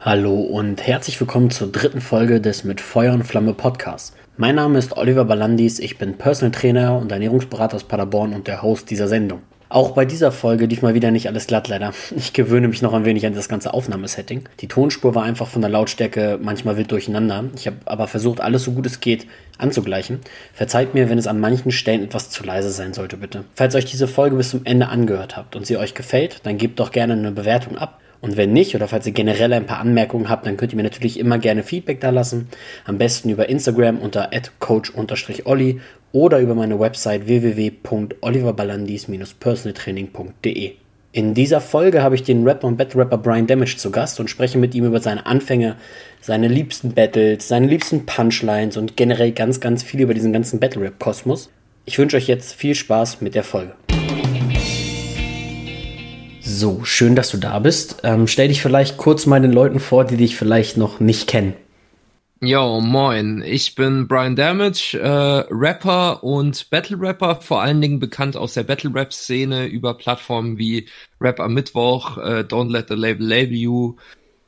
Hallo und herzlich willkommen zur dritten Folge des Mit Feuer und Flamme Podcasts. Mein Name ist Oliver Balandis, ich bin Personal Trainer und Ernährungsberater aus Paderborn und der Host dieser Sendung. Auch bei dieser Folge lief mal wieder nicht alles glatt, leider. Ich gewöhne mich noch ein wenig an das ganze Aufnahmesetting. Die Tonspur war einfach von der Lautstärke manchmal wild durcheinander. Ich habe aber versucht, alles so gut es geht anzugleichen. Verzeiht mir, wenn es an manchen Stellen etwas zu leise sein sollte, bitte. Falls euch diese Folge bis zum Ende angehört habt und sie euch gefällt, dann gebt doch gerne eine Bewertung ab und wenn nicht, oder falls ihr generell ein paar Anmerkungen habt, dann könnt ihr mir natürlich immer gerne Feedback da lassen. Am besten über Instagram unter coach-olli oder über meine Website www.oliverballandis-personaltraining.de. In dieser Folge habe ich den Rapper und Battle Rapper Brian Damage zu Gast und spreche mit ihm über seine Anfänge, seine liebsten Battles, seine liebsten Punchlines und generell ganz, ganz viel über diesen ganzen Battle Rap Kosmos. Ich wünsche euch jetzt viel Spaß mit der Folge. So, schön, dass du da bist. Ähm, stell dich vielleicht kurz mal den Leuten vor, die dich vielleicht noch nicht kennen. Yo, moin. Ich bin Brian Damage, äh, Rapper und Battle Rapper, vor allen Dingen bekannt aus der Battle Rap Szene über Plattformen wie Rap am Mittwoch, äh, Don't Let the Label Label You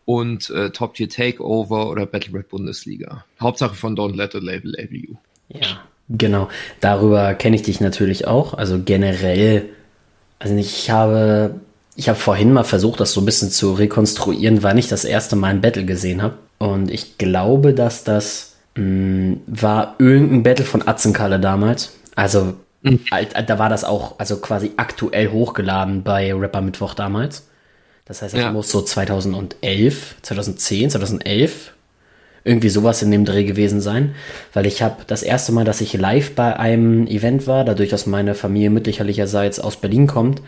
und äh, Top Tier Takeover oder Battle Rap Bundesliga. Hauptsache von Don't Let the Label Label You. Ja, genau. Darüber kenne ich dich natürlich auch. Also generell, also ich habe ich habe vorhin mal versucht, das so ein bisschen zu rekonstruieren, wann ich das erste Mal ein Battle gesehen habe. Und ich glaube, dass das mh, mm, war irgendein Battle von Atzenkalle damals. Also mhm. da war das auch also quasi aktuell hochgeladen bei Rapper Mittwoch damals. Das heißt, das ja. muss so 2011, 2010, 2011 irgendwie sowas in dem Dreh gewesen sein, weil ich habe das erste Mal, dass ich live bei einem Event war, dadurch, dass meine Familie mütterlicherseits aus Berlin kommt,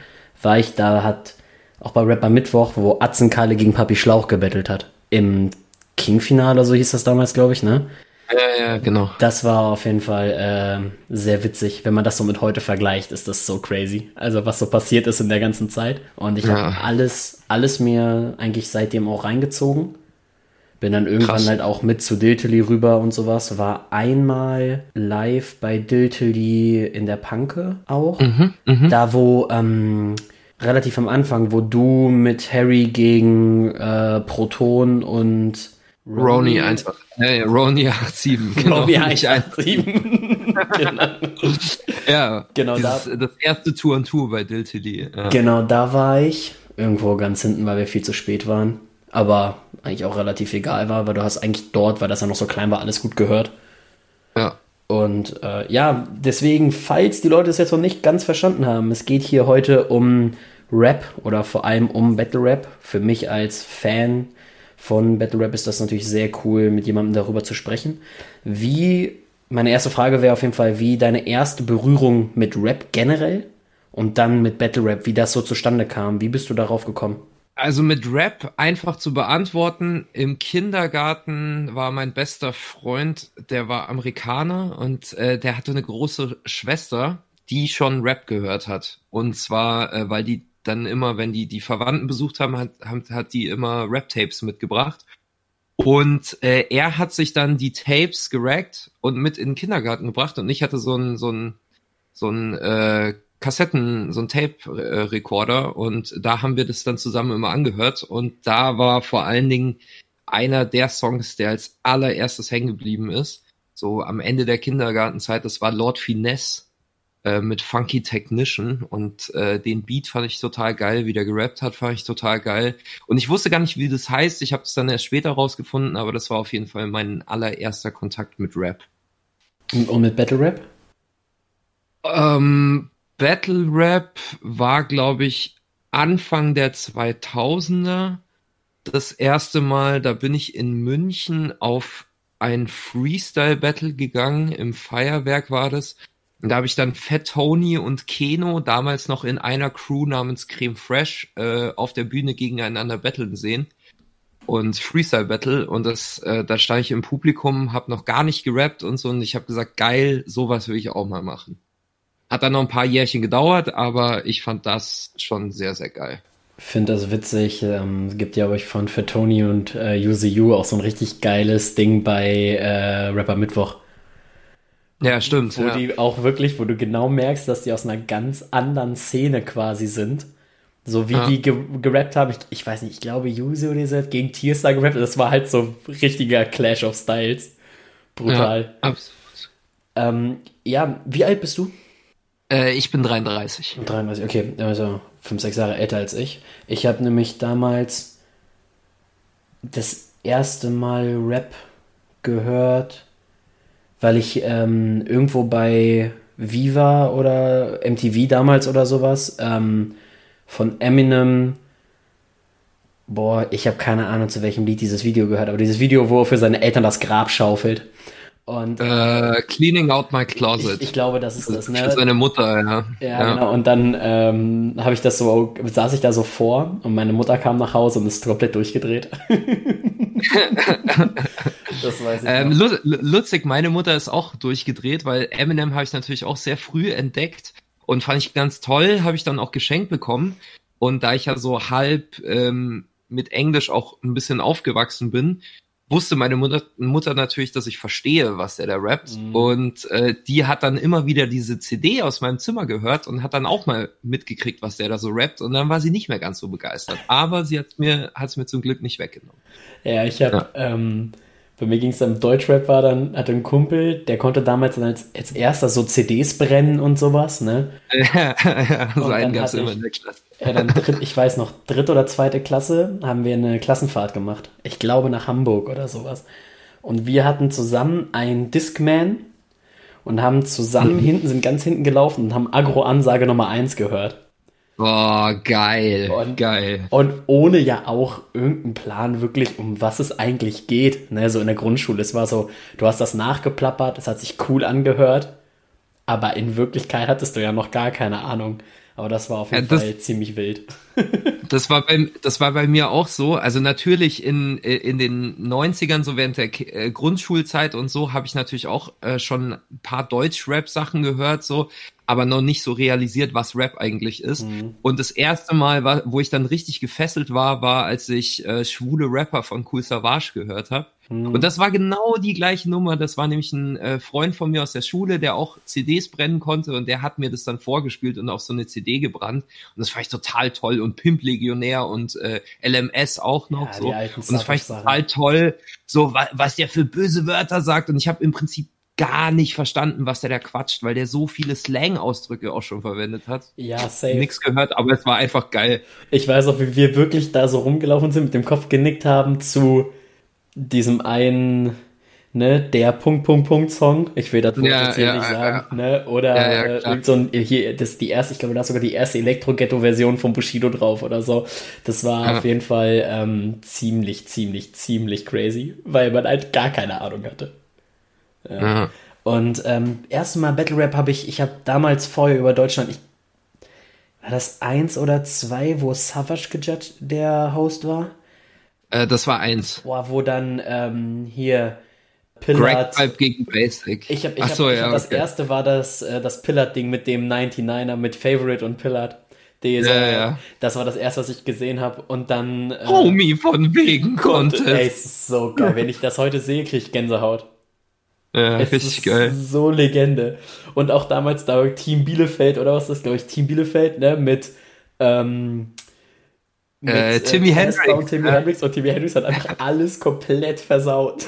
war ich da, hat auch bei Rapper Mittwoch, wo Atzenkalle gegen Papi Schlauch gebettelt hat. Im King-Finale, so hieß das damals, glaube ich, ne? Ja, ja, genau. Das war auf jeden Fall äh, sehr witzig. Wenn man das so mit heute vergleicht, ist das so crazy. Also was so passiert ist in der ganzen Zeit. Und ich ja. habe alles, alles mir eigentlich seitdem auch reingezogen. Bin dann irgendwann Krass. halt auch mit zu Diltily rüber und sowas. War einmal live bei Diltily in der Panke auch. Mhm, mh. Da wo ähm, relativ am Anfang, wo du mit Harry gegen äh, Proton und Roni 1, nee, Roni 87, genau. Roni 187. genau. Ja, genau dieses, da, das erste Tour und Tour bei Diltily. Ja. Genau, da war ich. Irgendwo ganz hinten, weil wir viel zu spät waren. Aber eigentlich auch relativ egal war, weil du hast eigentlich dort, weil das ja noch so klein war, alles gut gehört. Ja. Und äh, ja, deswegen, falls die Leute es jetzt noch nicht ganz verstanden haben, es geht hier heute um Rap oder vor allem um Battle Rap. Für mich als Fan von Battle Rap ist das natürlich sehr cool, mit jemandem darüber zu sprechen. Wie, meine erste Frage wäre auf jeden Fall, wie deine erste Berührung mit Rap generell und dann mit Battle Rap, wie das so zustande kam. Wie bist du darauf gekommen? Also mit Rap einfach zu beantworten, im Kindergarten war mein bester Freund, der war Amerikaner und äh, der hatte eine große Schwester, die schon Rap gehört hat. Und zwar, äh, weil die dann immer, wenn die die Verwandten besucht haben, hat, hat, hat die immer Rap-Tapes mitgebracht. Und äh, er hat sich dann die Tapes gerackt und mit in den Kindergarten gebracht und ich hatte so ein so ein so ein äh, Kassetten, so ein Tape-Recorder und da haben wir das dann zusammen immer angehört und da war vor allen Dingen einer der Songs, der als allererstes hängen geblieben ist, so am Ende der Kindergartenzeit, das war Lord Finesse äh, mit Funky Technician und äh, den Beat fand ich total geil, wie der gerappt hat, fand ich total geil. Und ich wusste gar nicht, wie das heißt. Ich habe es dann erst später rausgefunden, aber das war auf jeden Fall mein allererster Kontakt mit Rap. Und mit Battle Rap? Ähm, Battle Rap war, glaube ich, Anfang der 2000er das erste Mal. Da bin ich in München auf ein Freestyle Battle gegangen. Im Feuerwerk war das. Und da habe ich dann Fat Tony und Keno damals noch in einer Crew namens Creme Fresh äh, auf der Bühne gegeneinander battlen sehen und Freestyle Battle und das äh, da stand ich im Publikum, habe noch gar nicht gerappt und so und ich habe gesagt, geil, sowas will ich auch mal machen. Hat dann noch ein paar Jährchen gedauert, aber ich fand das schon sehr sehr geil. Finde das witzig. Ähm, es gibt ja euch von Fat Tony und äh, You auch so ein richtig geiles Ding bei äh, Rapper Mittwoch. Ja, stimmt. Wo ja. die auch wirklich, wo du genau merkst, dass die aus einer ganz anderen Szene quasi sind. So wie ja. die ge gerappt haben, ich, ich, weiß nicht, ich glaube, Yuzi oder so gegen Tierstar gerappt, das war halt so richtiger Clash of Styles. Brutal. Ja, absolut. Ähm, ja, wie alt bist du? Äh, ich bin 33. 33, okay, also 5, 6 Jahre älter als ich. Ich habe nämlich damals das erste Mal Rap gehört, weil ich ähm, irgendwo bei Viva oder MTV damals oder sowas ähm, von Eminem. Boah, ich habe keine Ahnung, zu welchem Lied dieses Video gehört, aber dieses Video, wo er für seine Eltern das Grab schaufelt. Und, äh, cleaning out my closet. Ich, ich glaube, das ist das, ne? Für seine Mutter, ja. Ja, ja. genau. Und dann ähm, habe ich das so, saß ich da so vor und meine Mutter kam nach Hause und ist komplett durchgedreht. das weiß ich. Ähm, Lutzig, meine Mutter ist auch durchgedreht, weil Eminem habe ich natürlich auch sehr früh entdeckt und fand ich ganz toll, habe ich dann auch geschenkt bekommen. Und da ich ja so halb ähm, mit Englisch auch ein bisschen aufgewachsen bin, wusste meine Mutter, Mutter natürlich, dass ich verstehe, was der da rappt. Mhm. Und äh, die hat dann immer wieder diese CD aus meinem Zimmer gehört und hat dann auch mal mitgekriegt, was der da so rappt. Und dann war sie nicht mehr ganz so begeistert. Aber sie hat mir, hat es mir zum Glück nicht weggenommen. Ja, ich habe ja. ähm, bei mir ging es dann Deutschrap war dann, hatte ein Kumpel, der konnte damals dann als, als erster so CDs brennen und sowas, ne? Ja, ja so einen gab es immer in der Klasse. Ja, dann dritt, ich weiß noch, dritte oder zweite Klasse haben wir eine Klassenfahrt gemacht. Ich glaube nach Hamburg oder sowas. Und wir hatten zusammen einen Discman und haben zusammen mhm. hinten, sind ganz hinten gelaufen und haben Agro-Ansage Nummer 1 gehört. Boah, geil, und, geil. Und ohne ja auch irgendeinen Plan wirklich, um was es eigentlich geht. Ne, so in der Grundschule. Es war so, du hast das nachgeplappert, es hat sich cool angehört, aber in Wirklichkeit hattest du ja noch gar keine Ahnung. Aber das war auf jeden ja, das, Fall ziemlich wild. das, war bei, das war bei mir auch so. Also natürlich in, in den 90ern, so während der äh, Grundschulzeit und so, habe ich natürlich auch äh, schon ein paar Deutsch-Rap-Sachen gehört, so aber noch nicht so realisiert, was Rap eigentlich ist. Mhm. Und das erste Mal, war, wo ich dann richtig gefesselt war, war, als ich äh, schwule Rapper von Cool Savage gehört habe. Mhm. Und das war genau die gleiche Nummer. Das war nämlich ein äh, Freund von mir aus der Schule, der auch CDs brennen konnte und der hat mir das dann vorgespielt und auf so eine CD gebrannt. Und das fand ich total toll. Und Pimp Legionär und äh, LMS auch noch ja, so. Und das fand ich total toll, so was der für böse Wörter sagt. Und ich habe im Prinzip gar nicht verstanden, was der da quatscht, weil der so viele Slang-Ausdrücke auch schon verwendet hat. Ja, safe. Nix gehört, aber es war einfach geil. Ich weiß auch, wie wir wirklich da so rumgelaufen sind, mit dem Kopf genickt haben zu diesem einen, ne, der Punkt, Punkt, Punkt Song. Ich will das Wort ja, jetzt hier ja, nicht sagen, ja. ne, oder ja, äh, so ein, hier, das ist die erste, ich glaube, da ist sogar die erste Elektro-Ghetto-Version von Bushido drauf oder so. Das war auf jeden Fall ähm, ziemlich, ziemlich, ziemlich crazy, weil man halt gar keine Ahnung hatte. Ja. Und ähm, erste Mal Battle Rap habe ich, ich habe damals vorher über Deutschland, ich, war das eins oder zwei, wo Savage gejudged der Host war? Äh, das war eins. Boah, wo dann ähm, hier Pillard. Greg gegen Basic. Ich habe ich hab, so, ich ja, hab, das okay. erste war das, äh, das Pillard-Ding mit dem 99er mit Favorite und Pillard. Dieser, ja, ja. Das war das erste, was ich gesehen habe. Und dann. Äh, Homie von wegen Contest. Ey, ist so geil. Wenn ich das heute sehe, kriege ich Gänsehaut. Ja, es richtig ist geil. So Legende. Und auch damals da Team Bielefeld oder was ist das, glaube ich, Team Bielefeld, ne, mit, ähm, mit äh, Timmy äh, Hendrix. Und Timmy ja. Hendrix und Timmy Hendrix hat einfach alles komplett versaut.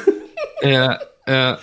Ja, ja.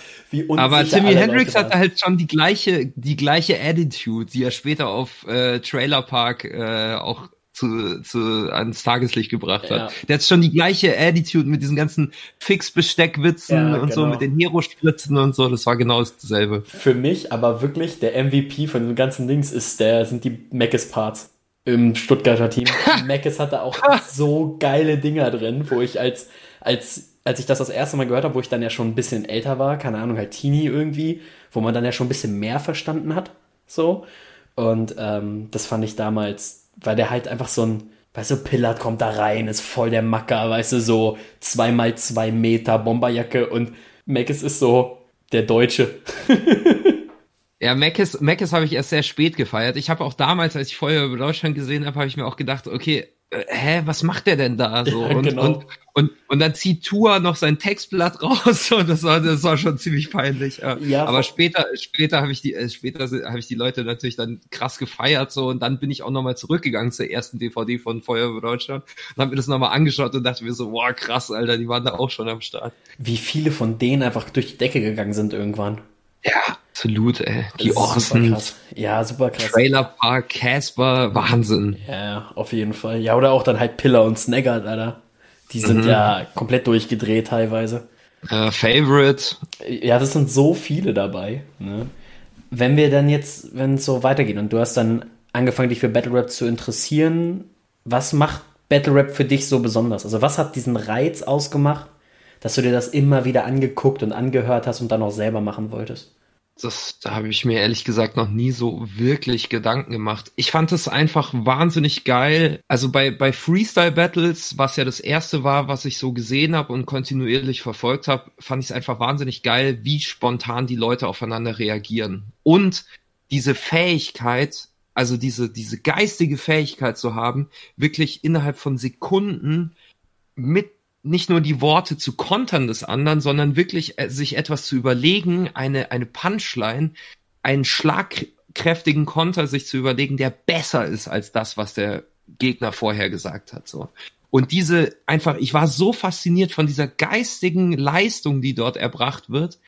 Aber Timmy Hendrix hatte halt schon die gleiche, die gleiche Attitude, die er später auf äh, Trailer Park äh, auch zu, zu, ans Tageslicht gebracht hat. Ja. Der hat schon die gleiche Attitude mit diesen ganzen Fix-Besteckwitzen ja, und genau. so, mit den Hero-Spritzen und so. Das war genau dasselbe. Für mich aber wirklich der MVP von den ganzen Dings ist der, sind die Mackes-Parts im Stuttgarter Team. Mackes hatte auch so geile Dinger drin, wo ich als, als, als ich das das erste Mal gehört habe, wo ich dann ja schon ein bisschen älter war, keine Ahnung, halt Teenie irgendwie, wo man dann ja schon ein bisschen mehr verstanden hat, so. Und ähm, das fand ich damals weil der halt einfach so ein, weißt du, Pillard kommt da rein, ist voll der Macker, weißt du, so zweimal zwei Meter Bomberjacke und Mackes ist so der Deutsche. Ja, Mackes, Mackes habe ich erst sehr spät gefeiert. Ich habe auch damals, als ich vorher über Deutschland gesehen habe, habe ich mir auch gedacht, okay, äh, hä, was macht der denn da so? Ja, und, genau. und, Und, und dann zieht Tua noch sein Textblatt raus und das war, das war schon ziemlich peinlich. Ja, aber später, später habe ich die, äh, später habe ich die Leute natürlich dann krass gefeiert so und dann bin ich auch nochmal zurückgegangen zur ersten DVD von Feuerwehr Deutschland und habe mir das nochmal angeschaut und dachte mir so, boah krass, Alter, die waren da auch schon am Start. Wie viele von denen einfach durch die Decke gegangen sind irgendwann. Ja, absolut, ey. Die Orson. Ja, super krass. Trailer Park, Casper, Wahnsinn. Ja, auf jeden Fall. Ja, oder auch dann halt Pillar und Snaggart, Alter. Die sind mhm. ja komplett durchgedreht teilweise. Uh, Favorite. Ja, das sind so viele dabei. Ne? Wenn wir dann jetzt, wenn es so weitergeht und du hast dann angefangen, dich für Battle Rap zu interessieren, was macht Battle Rap für dich so besonders? Also was hat diesen Reiz ausgemacht, dass du dir das immer wieder angeguckt und angehört hast und dann auch selber machen wolltest? Das, da habe ich mir ehrlich gesagt noch nie so wirklich Gedanken gemacht. Ich fand es einfach wahnsinnig geil. Also bei, bei Freestyle Battles, was ja das erste war, was ich so gesehen habe und kontinuierlich verfolgt habe, fand ich es einfach wahnsinnig geil, wie spontan die Leute aufeinander reagieren. Und diese Fähigkeit, also diese, diese geistige Fähigkeit zu haben, wirklich innerhalb von Sekunden mit nicht nur die Worte zu kontern des anderen, sondern wirklich äh, sich etwas zu überlegen, eine, eine Punchline, einen schlagkräftigen Konter sich zu überlegen, der besser ist als das, was der Gegner vorher gesagt hat, so. Und diese einfach, ich war so fasziniert von dieser geistigen Leistung, die dort erbracht wird,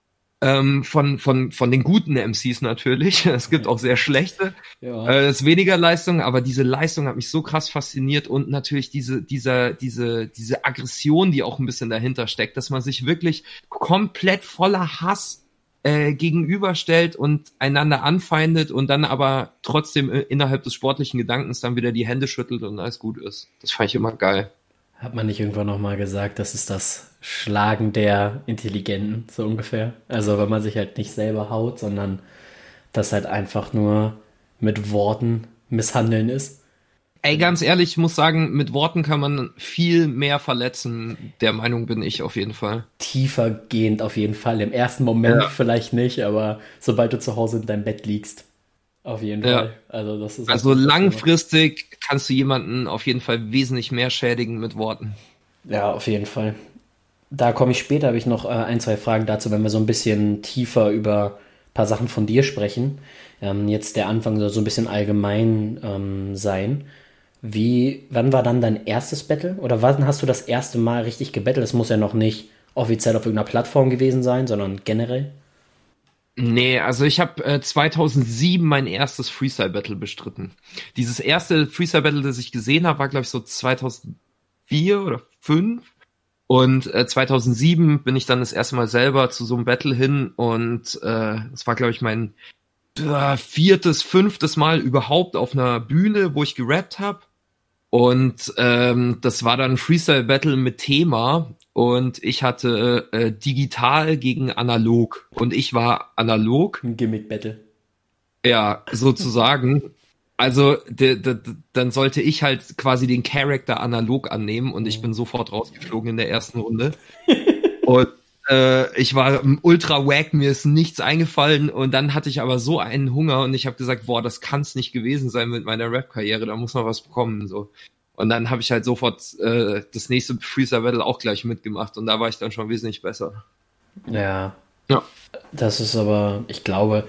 ähm, von, von, von den guten MCs natürlich. Es gibt auch sehr schlechte. Ja. Äh, das ist weniger Leistung, aber diese Leistung hat mich so krass fasziniert und natürlich diese, dieser, diese, diese Aggression, die auch ein bisschen dahinter steckt, dass man sich wirklich komplett voller Hass äh, gegenüberstellt und einander anfeindet und dann aber trotzdem äh, innerhalb des sportlichen Gedankens dann wieder die Hände schüttelt und alles gut ist. Das fand ich immer geil. Hat man nicht irgendwann nochmal gesagt, das ist das Schlagen der Intelligenten, so ungefähr? Also wenn man sich halt nicht selber haut, sondern das halt einfach nur mit Worten misshandeln ist. Ey, ganz ehrlich, ich muss sagen, mit Worten kann man viel mehr verletzen. Der Meinung bin ich auf jeden Fall. Tiefer gehend auf jeden Fall. Im ersten Moment ja. vielleicht nicht, aber sobald du zu Hause in deinem Bett liegst, auf jeden ja. Fall. Also, das ist also langfristig kannst du jemanden auf jeden Fall wesentlich mehr schädigen mit Worten. Ja, auf jeden Fall. Da komme ich später, habe ich noch äh, ein, zwei Fragen dazu, wenn wir so ein bisschen tiefer über ein paar Sachen von dir sprechen. Ähm, jetzt der Anfang soll so ein bisschen allgemein ähm, sein. Wie, wann war dann dein erstes Battle? Oder wann hast du das erste Mal richtig gebettelt? Das muss ja noch nicht offiziell auf irgendeiner Plattform gewesen sein, sondern generell. Nee, also ich habe äh, 2007 mein erstes Freestyle Battle bestritten. Dieses erste Freestyle Battle, das ich gesehen habe, war glaube ich so 2004 oder 5 und äh, 2007 bin ich dann das erste Mal selber zu so einem Battle hin und äh, das war glaube ich mein äh, viertes, fünftes Mal überhaupt auf einer Bühne, wo ich gerappt habe. Und ähm, das war dann ein Freestyle Battle mit Thema und ich hatte äh, digital gegen analog und ich war analog. Ein Gimmick Battle. Ja, sozusagen. Also de, de, de, dann sollte ich halt quasi den Charakter analog annehmen und ich bin sofort rausgeflogen in der ersten Runde. und äh, ich war ultra wack, mir ist nichts eingefallen und dann hatte ich aber so einen Hunger und ich habe gesagt, boah, das kann's nicht gewesen sein mit meiner Rap-Karriere, da muss man was bekommen. So. Und dann habe ich halt sofort äh, das nächste Freezer Battle auch gleich mitgemacht und da war ich dann schon wesentlich besser. Ja. Ja. Das ist aber, ich glaube,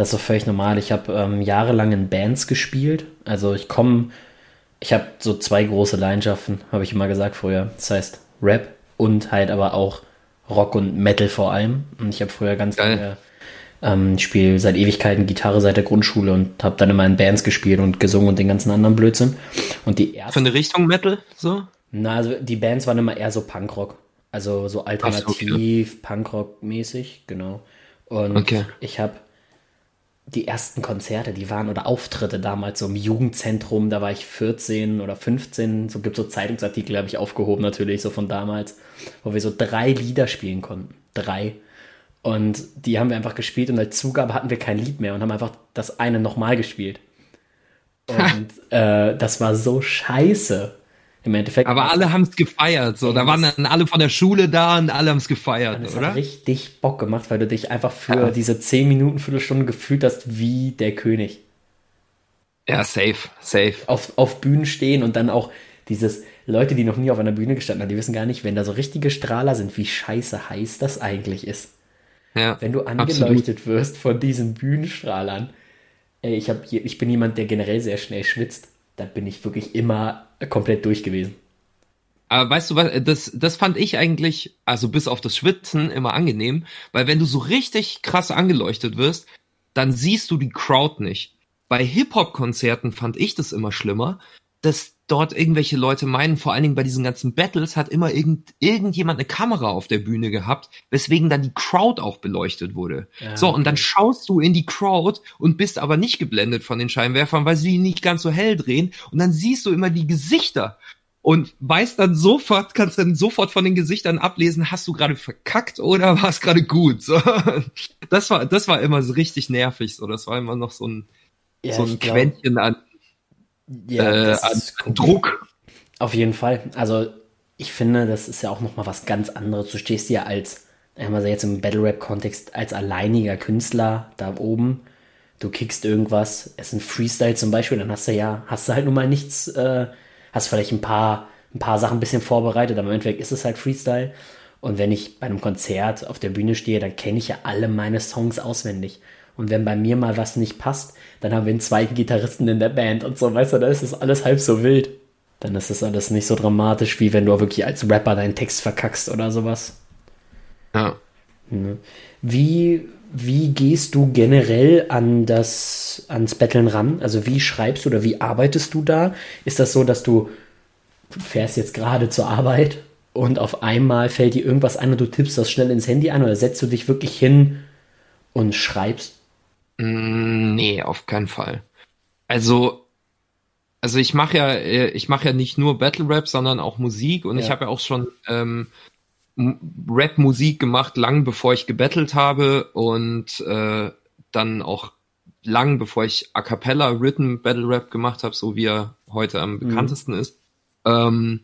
das ist auch völlig normal. Ich habe ähm, jahrelang in Bands gespielt. Also ich komme, ich habe so zwei große Leidenschaften, habe ich immer gesagt früher. Das heißt Rap und halt aber auch Rock und Metal vor allem. Und ich habe früher ganz Geil. lange ähm, ich spiele seit Ewigkeiten Gitarre seit der Grundschule und habe dann immer in Bands gespielt und gesungen und den ganzen anderen Blödsinn. Und die erste. Von der Richtung Metal so? Na, also die Bands waren immer eher so Punkrock. Also so alternativ, okay. Punkrock-mäßig, genau. Und okay. ich habe die ersten Konzerte, die waren oder Auftritte damals so im Jugendzentrum, da war ich 14 oder 15, so gibt es so Zeitungsartikel, habe ich aufgehoben natürlich, so von damals, wo wir so drei Lieder spielen konnten. Drei. Und die haben wir einfach gespielt und als Zugabe hatten wir kein Lied mehr und haben einfach das eine nochmal gespielt. Und äh, das war so scheiße. Im Endeffekt. Aber alle haben es gefeiert, so. Da waren dann alle von der Schule da und alle haben es gefeiert, das oder? Hat richtig Bock gemacht, weil du dich einfach für ja. diese 10 Minuten, Viertelstunde gefühlt hast wie der König. Ja, safe, safe. Auf, auf Bühnen stehen und dann auch dieses, Leute, die noch nie auf einer Bühne gestanden haben, die wissen gar nicht, wenn da so richtige Strahler sind, wie scheiße heiß das eigentlich ist. Ja, wenn du angeleuchtet absolut. wirst von diesen Bühnenstrahlern. Ey, ich, hab, ich bin jemand, der generell sehr schnell schwitzt. Da bin ich wirklich immer komplett durch gewesen. Aber weißt du was, das, das fand ich eigentlich, also bis auf das Schwitzen, immer angenehm, weil wenn du so richtig krass angeleuchtet wirst, dann siehst du die Crowd nicht. Bei Hip-Hop-Konzerten fand ich das immer schlimmer, dass dort irgendwelche Leute meinen, vor allen Dingen bei diesen ganzen Battles hat immer irgend, irgendjemand eine Kamera auf der Bühne gehabt, weswegen dann die Crowd auch beleuchtet wurde. Ja, so, und dann schaust du in die Crowd und bist aber nicht geblendet von den Scheinwerfern, weil sie nicht ganz so hell drehen und dann siehst du immer die Gesichter und weißt dann sofort, kannst dann sofort von den Gesichtern ablesen, hast du gerade verkackt oder war es gerade gut? So, das war, das war immer so richtig nervig, so, das war immer noch so ein, ja, so ein Quäntchen an ja, äh, an Druck. Auf jeden Fall. Also ich finde, das ist ja auch nochmal was ganz anderes. Du stehst ja als, also jetzt im Battle Rap Kontext, als alleiniger Künstler da oben. Du kickst irgendwas, es ist ein Freestyle zum Beispiel, dann hast du ja, hast du halt nun mal nichts, äh, hast vielleicht ein paar, ein paar Sachen ein bisschen vorbereitet, aber im Endeffekt ist es halt Freestyle. Und wenn ich bei einem Konzert auf der Bühne stehe, dann kenne ich ja alle meine Songs auswendig. Und wenn bei mir mal was nicht passt, dann haben wir einen zweiten Gitarristen in der Band und so, weißt du, da ist es alles halb so wild. Dann ist es alles nicht so dramatisch, wie wenn du wirklich als Rapper deinen Text verkackst oder sowas. Ja. Ne? Wie, wie gehst du generell an das, ans Betteln ran? Also wie schreibst du oder wie arbeitest du da? Ist das so, dass du, fährst jetzt gerade zur Arbeit und auf einmal fällt dir irgendwas ein und du tippst das schnell ins Handy an oder setzt du dich wirklich hin und schreibst? Mm, nee, auf keinen Fall. Also, also ich mache ja, äh, ich mache ja nicht nur Battle Rap, sondern auch Musik und ja. ich habe ja auch schon ähm, Rap-Musik gemacht, lang bevor ich gebettelt habe und äh, dann auch lang bevor ich A cappella Written Battle Rap gemacht habe, so wie er heute am mhm. bekanntesten ist. Ähm,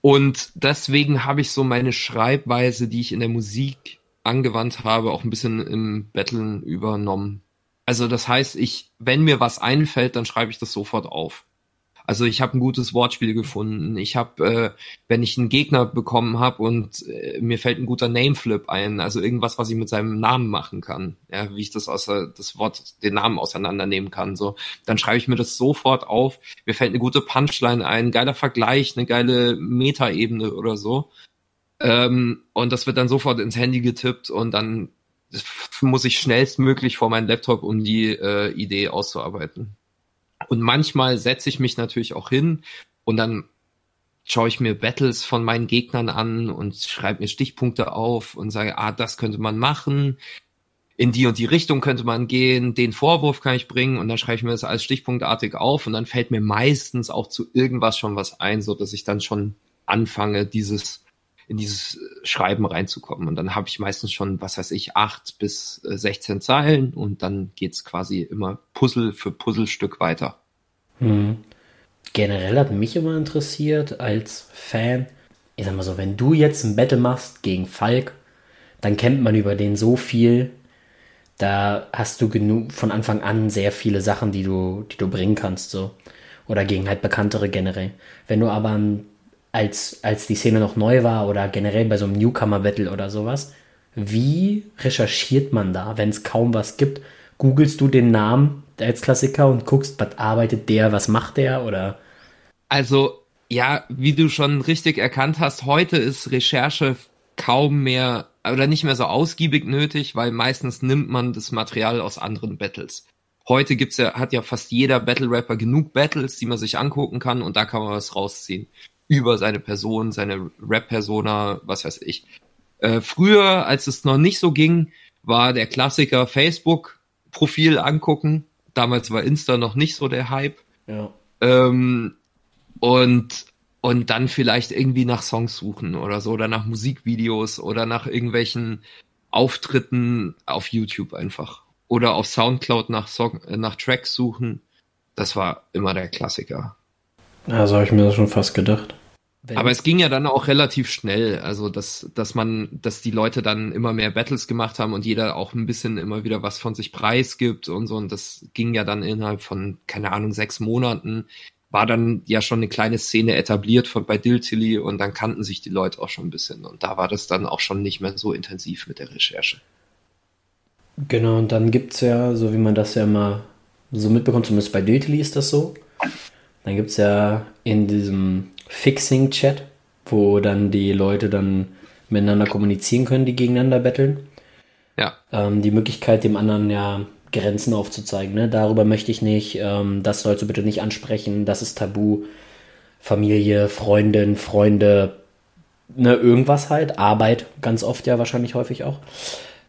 und deswegen habe ich so meine Schreibweise, die ich in der Musik angewandt habe, auch ein bisschen im Battlen übernommen. Also das heißt, ich, wenn mir was einfällt, dann schreibe ich das sofort auf. Also ich habe ein gutes Wortspiel gefunden. Ich habe, äh, wenn ich einen Gegner bekommen habe und äh, mir fällt ein guter Nameflip ein, also irgendwas, was ich mit seinem Namen machen kann, ja, wie ich das aus das Wort, den Namen auseinandernehmen kann, so, dann schreibe ich mir das sofort auf. Mir fällt eine gute Punchline ein, ein geiler Vergleich, eine geile Metaebene oder so. Ähm, und das wird dann sofort ins Handy getippt und dann muss ich schnellstmöglich vor meinen Laptop, um die äh, Idee auszuarbeiten. Und manchmal setze ich mich natürlich auch hin und dann schaue ich mir Battles von meinen Gegnern an und schreibe mir Stichpunkte auf und sage, ah, das könnte man machen, in die und die Richtung könnte man gehen, den Vorwurf kann ich bringen und dann schreibe ich mir das als stichpunktartig auf und dann fällt mir meistens auch zu irgendwas schon was ein, so dass ich dann schon anfange, dieses in dieses Schreiben reinzukommen. Und dann habe ich meistens schon, was weiß ich, acht bis 16 äh, Zeilen und dann geht's quasi immer Puzzle für Puzzlestück weiter. Hm. Generell hat mich immer interessiert als Fan, ich sag mal so, wenn du jetzt ein Battle machst gegen Falk, dann kennt man über den so viel, da hast du genug von Anfang an sehr viele Sachen, die du, die du bringen kannst, so. Oder gegen halt bekanntere generell. Wenn du aber ein als, als die Szene noch neu war oder generell bei so einem Newcomer-Battle oder sowas. Wie recherchiert man da, wenn es kaum was gibt? Googlest du den Namen als Klassiker und guckst, was arbeitet der, was macht der oder? Also, ja, wie du schon richtig erkannt hast, heute ist Recherche kaum mehr oder nicht mehr so ausgiebig nötig, weil meistens nimmt man das Material aus anderen Battles. Heute gibt's ja, hat ja fast jeder Battle Rapper genug Battles, die man sich angucken kann und da kann man was rausziehen über seine Person, seine Rap-Persona, was weiß ich. Äh, früher, als es noch nicht so ging, war der Klassiker Facebook-Profil angucken. Damals war Insta noch nicht so der Hype. Ja. Ähm, und, und dann vielleicht irgendwie nach Songs suchen oder so, oder nach Musikvideos oder nach irgendwelchen Auftritten auf YouTube einfach. Oder auf Soundcloud nach, Song, äh, nach Tracks suchen. Das war immer der Klassiker. Ja, so habe ich mir das schon fast gedacht. Wenn Aber es ging ja dann auch relativ schnell, also dass, dass man, dass die Leute dann immer mehr Battles gemacht haben und jeder auch ein bisschen immer wieder was von sich preisgibt und so. Und das ging ja dann innerhalb von, keine Ahnung, sechs Monaten, war dann ja schon eine kleine Szene etabliert von bei Diltily und dann kannten sich die Leute auch schon ein bisschen und da war das dann auch schon nicht mehr so intensiv mit der Recherche. Genau, und dann gibt es ja, so wie man das ja mal so mitbekommt, zumindest bei Diltily ist das so, dann gibt es ja in diesem Fixing-Chat, wo dann die Leute dann miteinander kommunizieren können, die gegeneinander betteln. Ja. Ähm, die Möglichkeit, dem anderen ja Grenzen aufzuzeigen. Ne? Darüber möchte ich nicht, ähm, das sollst du bitte nicht ansprechen, das ist tabu. Familie, Freundin, Freunde, ne, irgendwas halt. Arbeit, ganz oft ja wahrscheinlich häufig auch.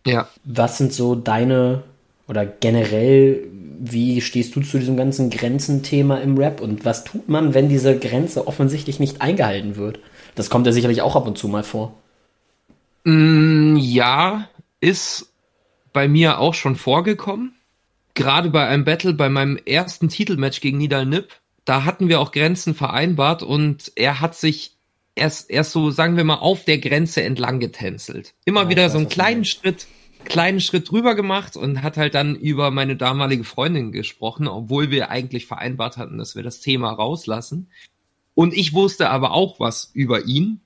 Ja. Was sind so deine oder generell, wie stehst du zu diesem ganzen Grenzenthema im Rap und was tut man, wenn diese Grenze offensichtlich nicht eingehalten wird? Das kommt ja sicherlich auch ab und zu mal vor. Mm, ja, ist bei mir auch schon vorgekommen. Gerade bei einem Battle, bei meinem ersten Titelmatch gegen Nidal Nip, da hatten wir auch Grenzen vereinbart und er hat sich erst, erst so, sagen wir mal, auf der Grenze entlang getänzelt. Immer ja, wieder so einen kleinen Schritt, kleinen Schritt drüber gemacht und hat halt dann über meine damalige Freundin gesprochen, obwohl wir eigentlich vereinbart hatten, dass wir das Thema rauslassen. Und ich wusste aber auch was über ihn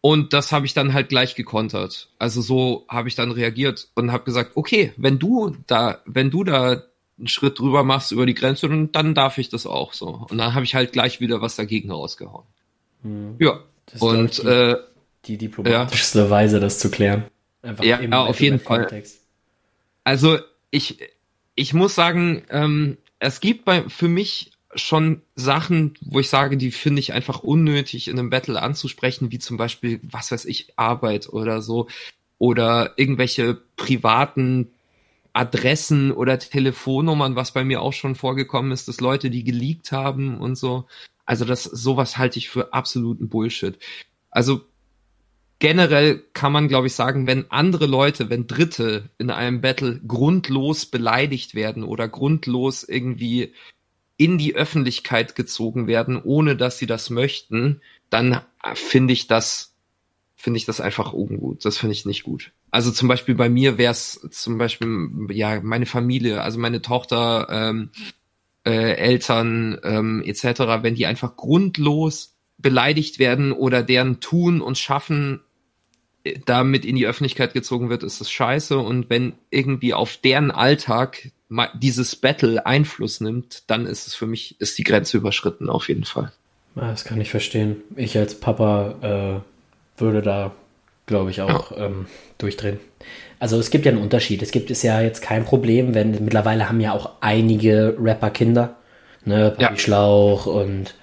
und das habe ich dann halt gleich gekontert. Also so habe ich dann reagiert und habe gesagt, okay, wenn du da, wenn du da einen Schritt drüber machst über die Grenze, dann, darf ich das auch so. Und dann habe ich halt gleich wieder was dagegen rausgehauen. Hm. Ja. und die, äh, die diplomatischste ja. Weise, das zu klären. Einfach ja, ja auf jeden Fall. Also ich, ich muss sagen, ähm, es gibt bei, für mich schon Sachen, wo ich sage, die finde ich einfach unnötig in einem Battle anzusprechen, wie zum Beispiel, was weiß ich, Arbeit oder so. Oder irgendwelche privaten Adressen oder Telefonnummern, was bei mir auch schon vorgekommen ist, dass Leute die geleakt haben und so. Also das, sowas halte ich für absoluten Bullshit. Also generell kann man, glaube ich, sagen, wenn andere Leute, wenn Dritte in einem Battle grundlos beleidigt werden oder grundlos irgendwie in die Öffentlichkeit gezogen werden, ohne dass sie das möchten, dann finde ich das finde ich das einfach ungut. Das finde ich nicht gut. Also zum Beispiel bei mir wäre es zum Beispiel ja meine Familie, also meine Tochter, ähm, äh, Eltern ähm, etc. Wenn die einfach grundlos beleidigt werden oder deren Tun und Schaffen damit in die Öffentlichkeit gezogen wird, ist das scheiße. Und wenn irgendwie auf deren Alltag dieses Battle Einfluss nimmt, dann ist es für mich, ist die Grenze überschritten, auf jeden Fall. Das kann ich verstehen. Ich als Papa äh, würde da, glaube ich, auch ja. ähm, durchdrehen. Also es gibt ja einen Unterschied. Es gibt es ja jetzt kein Problem, wenn mittlerweile haben ja auch einige Rapper Kinder. Ne, Papi ja. Schlauch und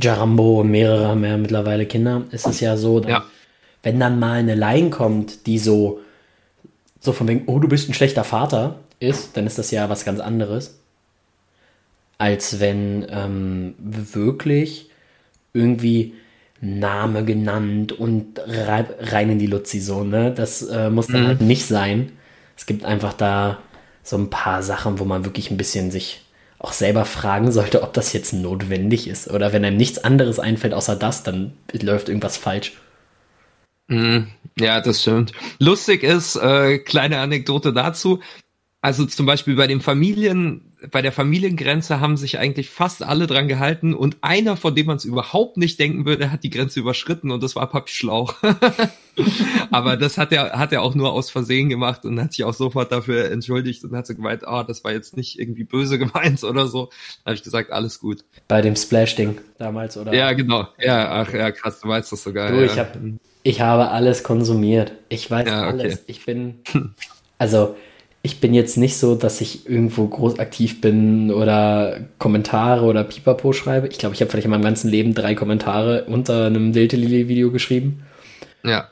Jarambo und mehrere haben ja mittlerweile Kinder. Es ist ja so, dann, ja. Wenn dann mal eine Line kommt, die so, so von wegen, oh, du bist ein schlechter Vater, ist, dann ist das ja was ganz anderes, als wenn ähm, wirklich irgendwie Name genannt und rein in die Luzi so, ne? Das äh, muss dann mhm. halt nicht sein. Es gibt einfach da so ein paar Sachen, wo man wirklich ein bisschen sich auch selber fragen sollte, ob das jetzt notwendig ist. Oder wenn einem nichts anderes einfällt außer das, dann läuft irgendwas falsch. Mhm. Ja, das stimmt. Lustig ist, äh, kleine Anekdote dazu, also zum Beispiel bei den Familien, bei der Familiengrenze haben sich eigentlich fast alle dran gehalten und einer, von dem man es überhaupt nicht denken würde, hat die Grenze überschritten und das war Papi Schlauch. Aber das hat er, hat er auch nur aus Versehen gemacht und hat sich auch sofort dafür entschuldigt und hat so gemeint, ah, oh, das war jetzt nicht irgendwie böse gemeint oder so. Da habe ich gesagt, alles gut. Bei dem Splash-Ding damals, oder? Ja, genau. Ja, ach ja, krass, du weißt das sogar. Du, ja. ich, hab, ich habe alles konsumiert. Ich weiß ja, okay. alles. Ich bin, also ich bin jetzt nicht so, dass ich irgendwo groß aktiv bin oder Kommentare oder Pipapo schreibe. Ich glaube, ich habe vielleicht in meinem ganzen Leben drei Kommentare unter einem Delta-Video geschrieben. Ja.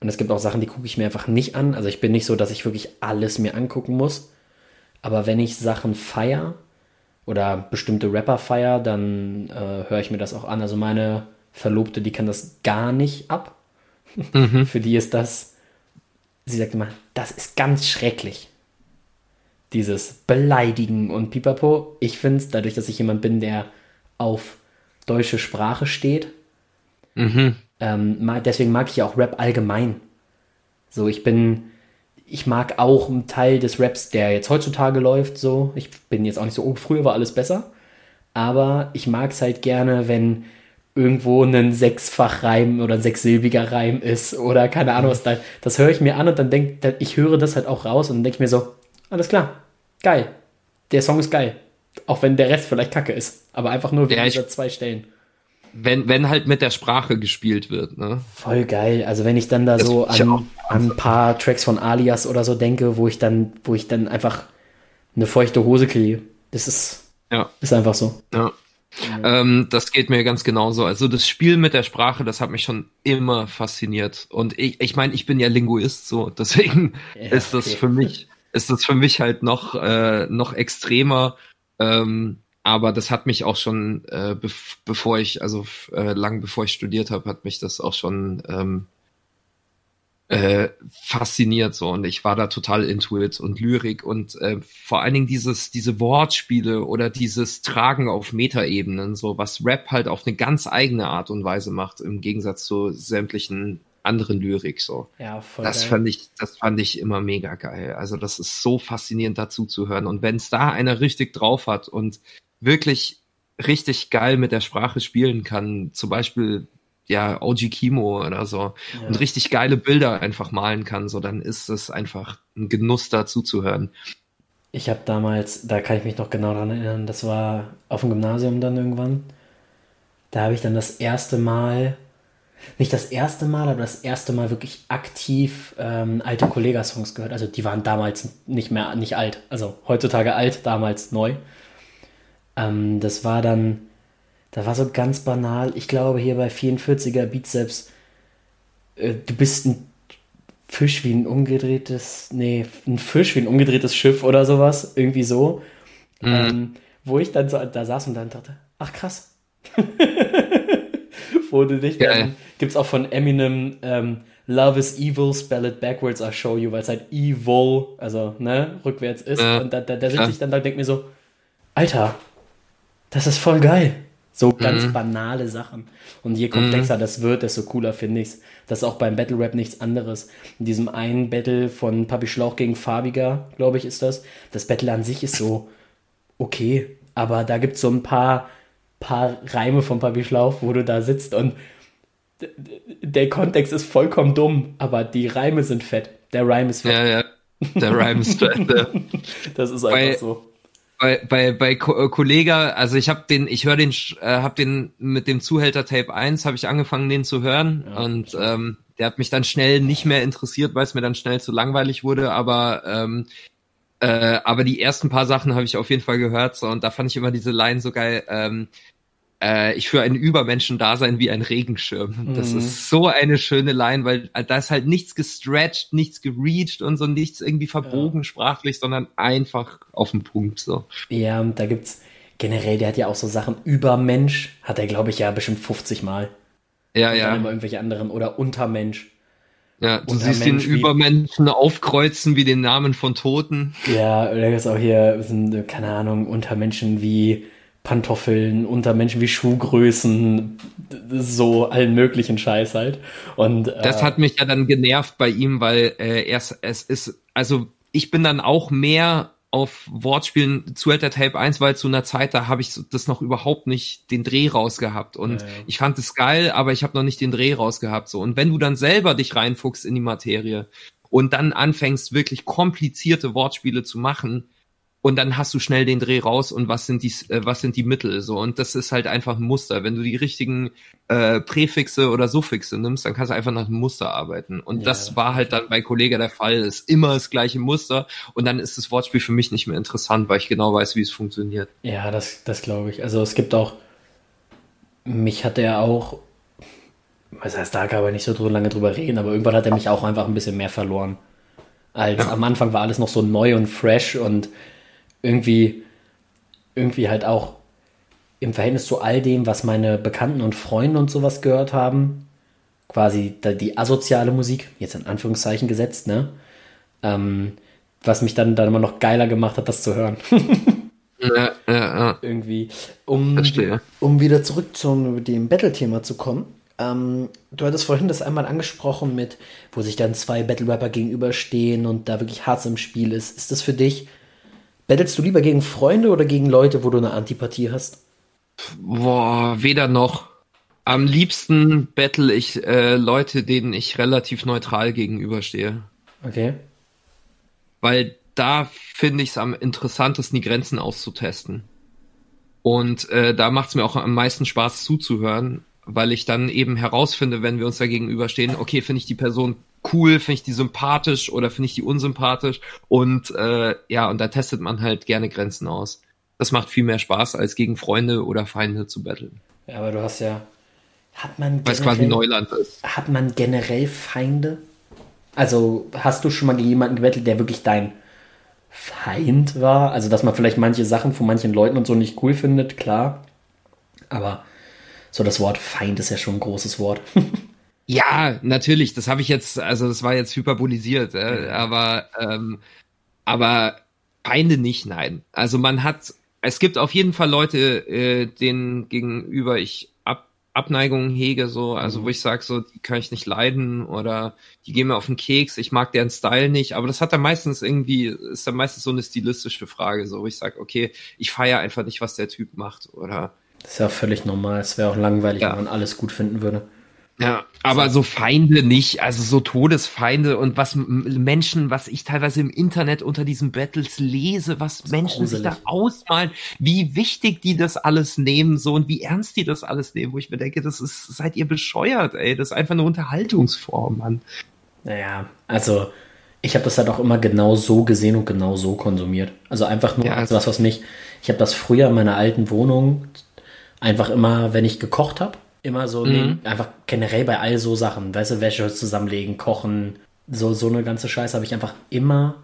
Und es gibt auch Sachen, die gucke ich mir einfach nicht an. Also ich bin nicht so, dass ich wirklich alles mir angucken muss. Aber wenn ich Sachen feier oder bestimmte Rapper feier, dann äh, höre ich mir das auch an. Also meine Verlobte, die kann das gar nicht ab. Mhm. Für die ist das, sie sagt immer, das ist ganz schrecklich dieses Beleidigen und Pipapo. Ich finde es, dadurch, dass ich jemand bin, der auf deutsche Sprache steht, mhm. ähm, deswegen mag ich auch Rap allgemein. So, ich bin, ich mag auch einen Teil des Raps, der jetzt heutzutage läuft, so. Ich bin jetzt auch nicht so, oh, früher war alles besser. aber ich mag es halt gerne, wenn irgendwo ein Sechsfachreim oder ein sechssilbiger Reim ist oder keine Ahnung was da. Das höre ich mir an und dann denke ich höre das halt auch raus und dann denke ich mir so, alles klar, geil. Der Song ist geil. Auch wenn der Rest vielleicht kacke ist. Aber einfach nur wegen ja, dieser zwei Stellen. Wenn, wenn halt mit der Sprache gespielt wird, ne? Voll geil. Also wenn ich dann da das so an, an ein paar Tracks von Alias oder so denke, wo ich dann, wo ich dann einfach eine feuchte Hose kriege. Das ist, ja. ist einfach so. Ja. Mhm. Ähm, das geht mir ganz genauso. Also das Spiel mit der Sprache, das hat mich schon immer fasziniert. Und ich, ich meine, ich bin ja Linguist, so deswegen ja, ist das okay. für mich, ist das für mich halt noch äh, noch extremer. Ähm, aber das hat mich auch schon, äh, bev bevor ich, also äh, lang bevor ich studiert habe, hat mich das auch schon ähm, äh, fasziniert so und ich war da total into it und Lyrik und äh, vor allen Dingen dieses diese Wortspiele oder dieses Tragen auf Metaebenen so was Rap halt auf eine ganz eigene Art und Weise macht im Gegensatz zu sämtlichen anderen Lyrik so. Ja, voll das geil. fand ich das fand ich immer mega geil. Also das ist so faszinierend dazu zu hören und wenn es da einer richtig drauf hat und wirklich richtig geil mit der Sprache spielen kann, zum Beispiel ja, OG Kimo oder so ja. und richtig geile Bilder einfach malen kann, so dann ist es einfach ein Genuss dazu zu hören. Ich habe damals, da kann ich mich noch genau dran erinnern, das war auf dem Gymnasium dann irgendwann. Da habe ich dann das erste Mal, nicht das erste Mal, aber das erste Mal wirklich aktiv ähm, alte Kollega-Songs gehört. Also die waren damals nicht mehr, nicht alt, also heutzutage alt, damals neu. Ähm, das war dann da war so ganz banal, ich glaube hier bei 44er Bizeps, äh, du bist ein Fisch wie ein umgedrehtes, nee, ein Fisch wie ein umgedrehtes Schiff oder sowas, irgendwie so. Mhm. Ähm, wo ich dann so da saß und dann dachte, ach krass. wo du dich dann, gibt's auch von Eminem, ähm, Love is evil, spell it backwards, I'll show you, weil es halt evil, also, ne, rückwärts ist. Ja. Und da, da, da sitze ich dann da und denke mir so, Alter, das ist voll geil. So ganz mhm. banale Sachen. Und je komplexer mhm. das wird, desto cooler finde ich's. Das ist auch beim Battle Rap nichts anderes. In diesem einen Battle von Papi Schlauch gegen Farbiger, glaube ich, ist das. Das Battle an sich ist so okay, aber da gibt's so ein paar, paar Reime von Papi Schlauch, wo du da sitzt und der Kontext ist vollkommen dumm, aber die Reime sind fett. Der Reim ist fett. Ja, ja. Der Reim ist fett. das ist einfach Weil, so bei bei bei Ko äh, Kollega, also ich habe den, ich höre den, äh, habe den mit dem Zuhälter Tape 1 habe ich angefangen, den zu hören. Ja, und ähm, der hat mich dann schnell nicht mehr interessiert, weil es mir dann schnell zu langweilig wurde, aber ähm, äh, aber die ersten paar Sachen habe ich auf jeden Fall gehört. So, und da fand ich immer diese Line so geil. Ähm, äh, ich für einen Übermenschen da sein wie ein Regenschirm. Mhm. Das ist so eine schöne Line, weil äh, da ist halt nichts gestretched, nichts gereached und so nichts irgendwie verbogen ja. sprachlich, sondern einfach auf den Punkt so. Ja, und da gibt's generell, der hat ja auch so Sachen Übermensch, hat er glaube ich ja bestimmt 50 Mal. Ja, und ja. Dann immer irgendwelche anderen oder Untermensch. Ja, du Untermensch siehst den Übermenschen aufkreuzen wie den Namen von Toten. Ja, oder ist auch hier, keine Ahnung, Untermenschen wie Pantoffeln, unter Menschen wie Schuhgrößen, so allen möglichen Scheiß halt. Und äh, das hat mich ja dann genervt bei ihm, weil äh, er es ist, also ich bin dann auch mehr auf Wortspielen zu Alter Tape 1, weil zu einer Zeit, da habe ich das noch überhaupt nicht den Dreh rausgehabt. Und ja, ja. ich fand es geil, aber ich habe noch nicht den Dreh rausgehabt. So. Und wenn du dann selber dich reinfuchst in die Materie und dann anfängst, wirklich komplizierte Wortspiele zu machen, und dann hast du schnell den Dreh raus und was sind die äh, was sind die Mittel so. Und das ist halt einfach ein Muster. Wenn du die richtigen äh, Präfixe oder Suffixe nimmst dann kannst du einfach nach einem Muster arbeiten. Und ja. das war halt dann bei Kollege der Fall. Ist immer das gleiche Muster. Und dann ist das Wortspiel für mich nicht mehr interessant weil ich genau weiß wie es funktioniert. Ja das das glaube ich. Also es gibt auch mich hat er auch was heißt da kann man nicht so lange drüber reden aber irgendwann hat er mich auch einfach ein bisschen mehr verloren. Als ja. am Anfang war alles noch so neu und fresh und irgendwie, irgendwie halt auch im Verhältnis zu all dem, was meine Bekannten und Freunde und sowas gehört haben, quasi die asoziale Musik, jetzt in Anführungszeichen gesetzt, ne? Ähm, was mich dann, dann immer noch geiler gemacht hat, das zu hören. ja, ja, ja. Irgendwie. Um, um wieder zurück zum dem Battle-Thema zu kommen. Ähm, du hattest vorhin das einmal angesprochen mit, wo sich dann zwei Battle-Rapper gegenüberstehen und da wirklich Harz im Spiel ist. Ist das für dich Battlest du lieber gegen Freunde oder gegen Leute, wo du eine Antipathie hast? Boah, weder noch. Am liebsten battle ich äh, Leute, denen ich relativ neutral gegenüberstehe. Okay. Weil da finde ich es am interessantesten, die Grenzen auszutesten. Und äh, da macht es mir auch am meisten Spaß zuzuhören, weil ich dann eben herausfinde, wenn wir uns da gegenüberstehen, okay, finde ich die Person cool, finde ich die sympathisch oder finde ich die unsympathisch und äh, ja, und da testet man halt gerne Grenzen aus. Das macht viel mehr Spaß, als gegen Freunde oder Feinde zu battlen. Ja, aber du hast ja, hat man Weil es quasi Neuland ist. Hat man generell Feinde? Also hast du schon mal gegen jemanden gebettelt, der wirklich dein Feind war? Also dass man vielleicht manche Sachen von manchen Leuten und so nicht cool findet, klar. Aber so das Wort Feind ist ja schon ein großes Wort. ja, natürlich. Das habe ich jetzt, also das war jetzt hyperbolisiert, äh, aber ähm, aber Feinde nicht, nein. Also man hat, es gibt auf jeden Fall Leute, äh, denen gegenüber ich Ab, Abneigungen hege, so, also wo ich sage, so, die kann ich nicht leiden oder die gehen mir auf den Keks, ich mag deren Style nicht, aber das hat dann meistens irgendwie, ist dann meistens so eine stilistische Frage, so, wo ich sage, okay, ich feiere einfach nicht, was der Typ macht oder das ist ja völlig normal. Es wäre auch langweilig, ja. wenn man alles gut finden würde. Ja, aber so Feinde nicht, also so Todesfeinde und was Menschen, was ich teilweise im Internet unter diesen Battles lese, was Menschen gruselig. sich da ausmalen, wie wichtig die das alles nehmen, so und wie ernst die das alles nehmen, wo ich mir denke, das ist, seid ihr bescheuert, ey, das ist einfach eine Unterhaltungsform, Mann. Naja, also ich habe das halt auch immer genau so gesehen und genau so konsumiert. Also einfach nur ja, also was, was mich, ich habe das früher in meiner alten Wohnung Einfach immer, wenn ich gekocht habe, immer so, mhm. einfach generell bei all so Sachen, weißt du, Wäsche zusammenlegen, kochen, so, so eine ganze Scheiße habe ich einfach immer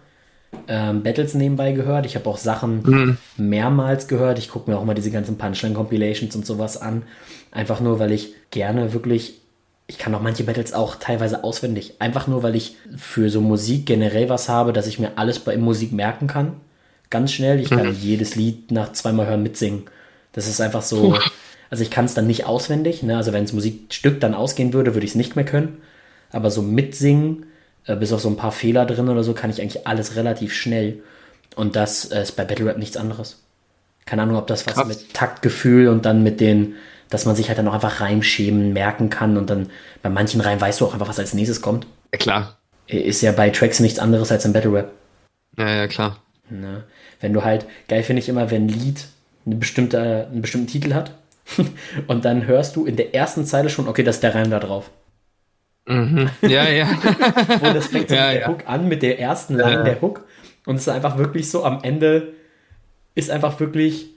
ähm, Battles nebenbei gehört. Ich habe auch Sachen mhm. mehrmals gehört. Ich gucke mir auch mal diese ganzen Punchline-Compilations und sowas an. Einfach nur, weil ich gerne wirklich, ich kann auch manche Battles auch teilweise auswendig. Einfach nur, weil ich für so Musik generell was habe, dass ich mir alles bei Musik merken kann. Ganz schnell. Ich kann mhm. jedes Lied nach zweimal hören mitsingen. Das ist einfach so. Also ich kann es dann nicht auswendig. Ne? Also wenn das Musikstück dann ausgehen würde, würde ich es nicht mehr können. Aber so mitsingen, äh, bis auf so ein paar Fehler drin oder so, kann ich eigentlich alles relativ schnell. Und das äh, ist bei Battle Rap nichts anderes. Keine Ahnung, ob das was Krass. mit Taktgefühl und dann mit den, dass man sich halt dann auch einfach Reimschemen merken kann und dann bei manchen Reimen weißt du auch einfach, was als nächstes kommt. Ja, klar. Ist ja bei Tracks nichts anderes als im Battle Rap. Ja, ja, klar. Ne? Wenn du halt, geil finde ich immer, wenn ein Lied eine bestimmte, einen bestimmten Titel hat. Und dann hörst du in der ersten Zeile schon, okay, das ist der Reim da drauf. Mhm. Ja, ja. und das fängt so ja, mit der ja. Hook an, mit der ersten Line ja. der Hook. Und es ist einfach wirklich so, am Ende ist einfach wirklich,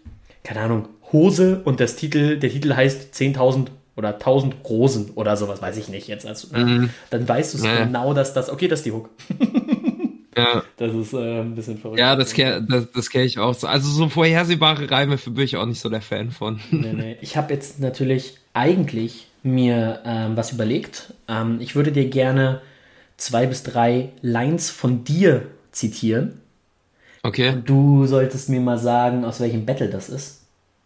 keine Ahnung, Hose und das Titel, der Titel heißt 10.000 oder 1000 Rosen oder sowas, weiß ich nicht jetzt. Also, mhm. Dann weißt du genau, dass das, okay, das ist die Hook. Ja. Das ist äh, ein bisschen verrückt. Ja, das kenne das, das kenn ich auch so. Also so vorhersehbare Reime bin ich auch nicht so der Fan von. Nee, nee. Ich habe jetzt natürlich eigentlich mir ähm, was überlegt. Ähm, ich würde dir gerne zwei bis drei Lines von dir zitieren. Okay. Und du solltest mir mal sagen, aus welchem Battle das ist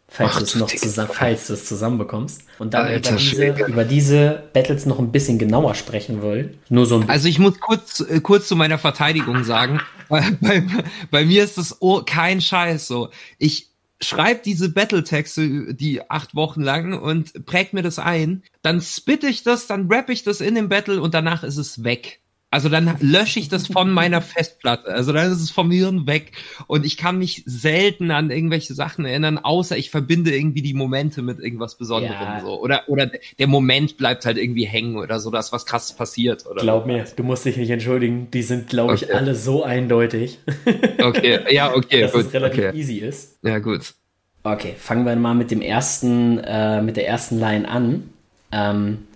falls du es noch zusammen, falls du es zusammenbekommst. Und dann über diese, über diese, Battles noch ein bisschen genauer sprechen wollen. Nur so ein Also ich muss kurz, äh, kurz zu meiner Verteidigung sagen. bei, bei, bei mir ist das oh, kein Scheiß so. Ich schreibe diese Battle-Texte die acht Wochen lang und präg mir das ein. Dann spitte ich das, dann rap ich das in dem Battle und danach ist es weg. Also dann lösche ich das von meiner Festplatte. Also dann ist es vom Hirn weg. Und ich kann mich selten an irgendwelche Sachen erinnern, außer ich verbinde irgendwie die Momente mit irgendwas Besonderem. Ja. So. Oder, oder der Moment bleibt halt irgendwie hängen oder so, dass was krasses passiert. Oder Glaub mir, du musst dich nicht entschuldigen. Die sind, glaube ich, okay. alle so eindeutig. Okay, ja, okay. dass gut. es relativ okay. easy ist. Ja, gut. Okay, fangen wir mal mit dem ersten, äh, mit der ersten Line an. Ähm,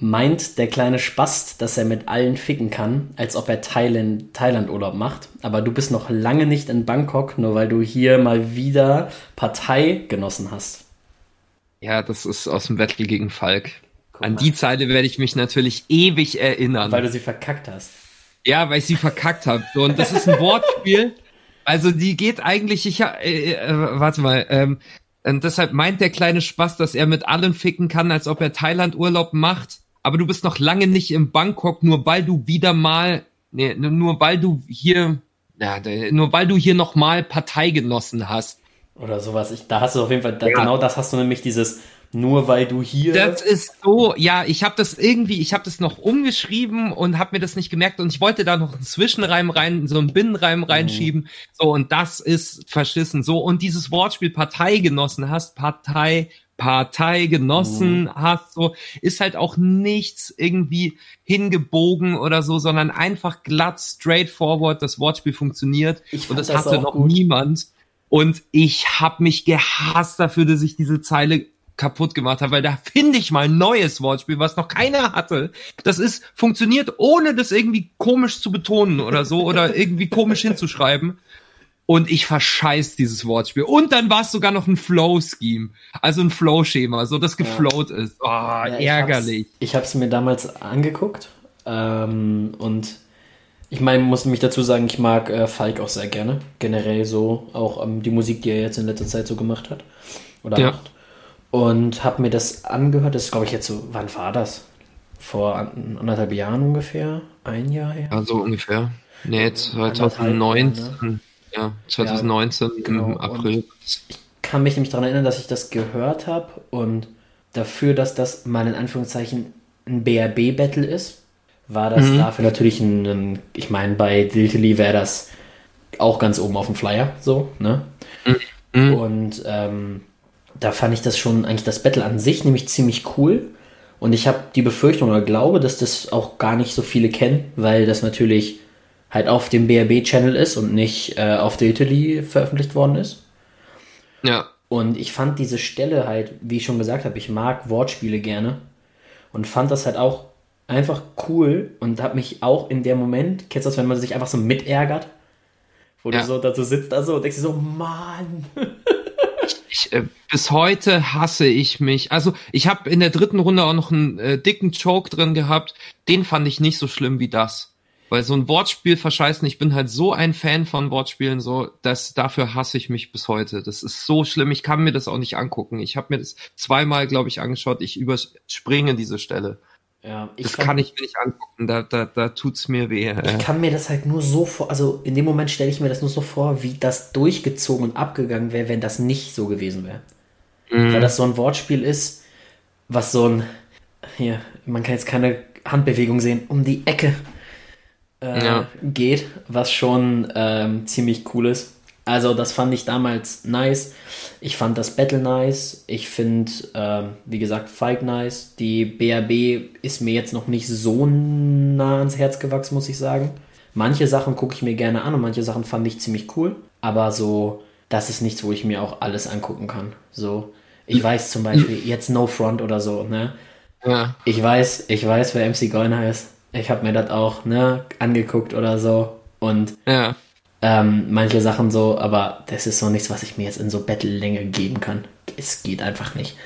meint der kleine Spast, dass er mit allen ficken kann, als ob er Thailand, Thailand-Urlaub macht. Aber du bist noch lange nicht in Bangkok, nur weil du hier mal wieder Partei genossen hast. Ja, das ist aus dem Battle gegen Falk. An die Zeile werde ich mich natürlich ewig erinnern. Weil du sie verkackt hast. Ja, weil ich sie verkackt habe. So, und das ist ein Wortspiel. Also die geht eigentlich, ich äh, äh, warte mal, ähm, und deshalb meint der kleine Spaß, dass er mit allen ficken kann, als ob er Thailand Urlaub macht aber du bist noch lange nicht in Bangkok, nur weil du wieder mal, nee, nur weil du hier, ja, nur weil du hier noch mal Partei genossen hast. Oder sowas. Ich, da hast du auf jeden Fall, da, ja. genau das hast du nämlich dieses, nur weil du hier. Das ist so, ja, ich habe das irgendwie, ich habe das noch umgeschrieben und habe mir das nicht gemerkt und ich wollte da noch einen Zwischenreim rein, so einen Binnenreim mhm. reinschieben. Mhm. So, und das ist verschissen. So, und dieses Wortspiel Parteigenossen hast, Partei, Parteigenossen mhm. hast, so, ist halt auch nichts irgendwie hingebogen oder so, sondern einfach glatt, straightforward, das Wortspiel funktioniert. und das, das hatte noch gut. niemand. Und ich habe mich gehasst dafür, dass ich diese Zeile kaputt gemacht habe, weil da finde ich mal ein neues Wortspiel, was noch keiner hatte. Das ist, funktioniert, ohne das irgendwie komisch zu betonen oder so oder irgendwie komisch hinzuschreiben. Und ich verscheiß dieses Wortspiel. Und dann war es sogar noch ein Flow-Scheme. Also ein Flow-Schema, so das geflowt ja. ist. Oh, ja, ärgerlich. Ich habe es mir damals angeguckt. Ähm, und ich meine, muss mich dazu sagen, ich mag äh, Falk auch sehr gerne. Generell so, auch ähm, die Musik, die er jetzt in letzter Zeit so gemacht hat. Oder ja. macht. Und habe mir das angehört. Das ist, glaube ich, jetzt so, wann war das? Vor anderthalb Jahren ungefähr? Ein Jahr her? Also ungefähr. Nee, 2019. Ja, 2019 ja, genau. im April. Und ich kann mich nämlich daran erinnern, dass ich das gehört habe und dafür, dass das mal in Anführungszeichen ein BRB-Battle ist, war das mhm. dafür natürlich ein, ein ich meine, bei Diltily wäre das auch ganz oben auf dem Flyer, so, ne? Mhm. Und ähm, da fand ich das schon eigentlich das Battle an sich nämlich ziemlich cool. Und ich habe die Befürchtung oder glaube, dass das auch gar nicht so viele kennen, weil das natürlich halt auf dem BRB-Channel ist und nicht äh, auf der Italy veröffentlicht worden ist. Ja. Und ich fand diese Stelle halt, wie ich schon gesagt habe, ich mag Wortspiele gerne und fand das halt auch einfach cool und habe mich auch in dem Moment, kennst du das, wenn man sich einfach so mitärgert? Wo ja. du so dazu sitzt, also und denkst dir so, Mann. ich, äh, bis heute hasse ich mich. Also ich habe in der dritten Runde auch noch einen äh, dicken Choke drin gehabt. Den fand ich nicht so schlimm wie das. Weil so ein Wortspiel verscheißen, ich bin halt so ein Fan von Wortspielen, so, dass dafür hasse ich mich bis heute. Das ist so schlimm. Ich kann mir das auch nicht angucken. Ich habe mir das zweimal, glaube ich, angeschaut. Ich überspringe diese Stelle. Ja, das kann, kann ich mir nicht angucken, da, da, da tut's mir weh. Ich kann mir das halt nur so vor, also in dem Moment stelle ich mir das nur so vor, wie das durchgezogen und abgegangen wäre, wenn das nicht so gewesen wäre. Mhm. Weil das so ein Wortspiel ist, was so ein, hier, man kann jetzt keine Handbewegung sehen, um die Ecke äh, ja. geht, was schon ähm, ziemlich cool ist. Also das fand ich damals nice. Ich fand das Battle nice. Ich finde, äh, wie gesagt, Fight nice. Die BRB ist mir jetzt noch nicht so nah ans Herz gewachsen, muss ich sagen. Manche Sachen gucke ich mir gerne an und manche Sachen fand ich ziemlich cool. Aber so, das ist nichts, wo ich mir auch alles angucken kann. So, ich weiß zum Beispiel jetzt No Front oder so, ne? Ja. Ich weiß, ich weiß, wer MC Goiner ist. Ich habe mir das auch, ne, angeguckt oder so. Und ja ähm, manche Sachen so, aber das ist so nichts, was ich mir jetzt in so Battle-Länge geben kann. Es geht einfach nicht.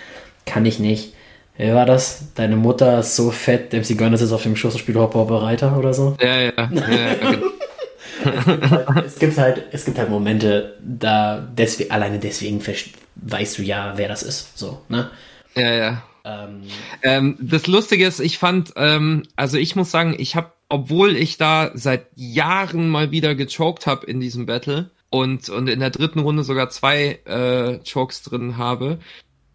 Kann ich nicht. Wie war das? Deine Mutter ist so fett, MC Gönner ist auf dem Schoß und spielt Hopper Reiter oder so? Ja, ja, ja. Genau. es, gibt halt, es gibt halt Momente, da deswegen, alleine deswegen weißt du ja, wer das ist. So, ne? Ja, ja. Ähm, ähm, das Lustige ist, ich fand, ähm, also ich muss sagen, ich habe obwohl ich da seit Jahren mal wieder gechoked habe in diesem Battle und, und in der dritten Runde sogar zwei äh, Chokes drin habe,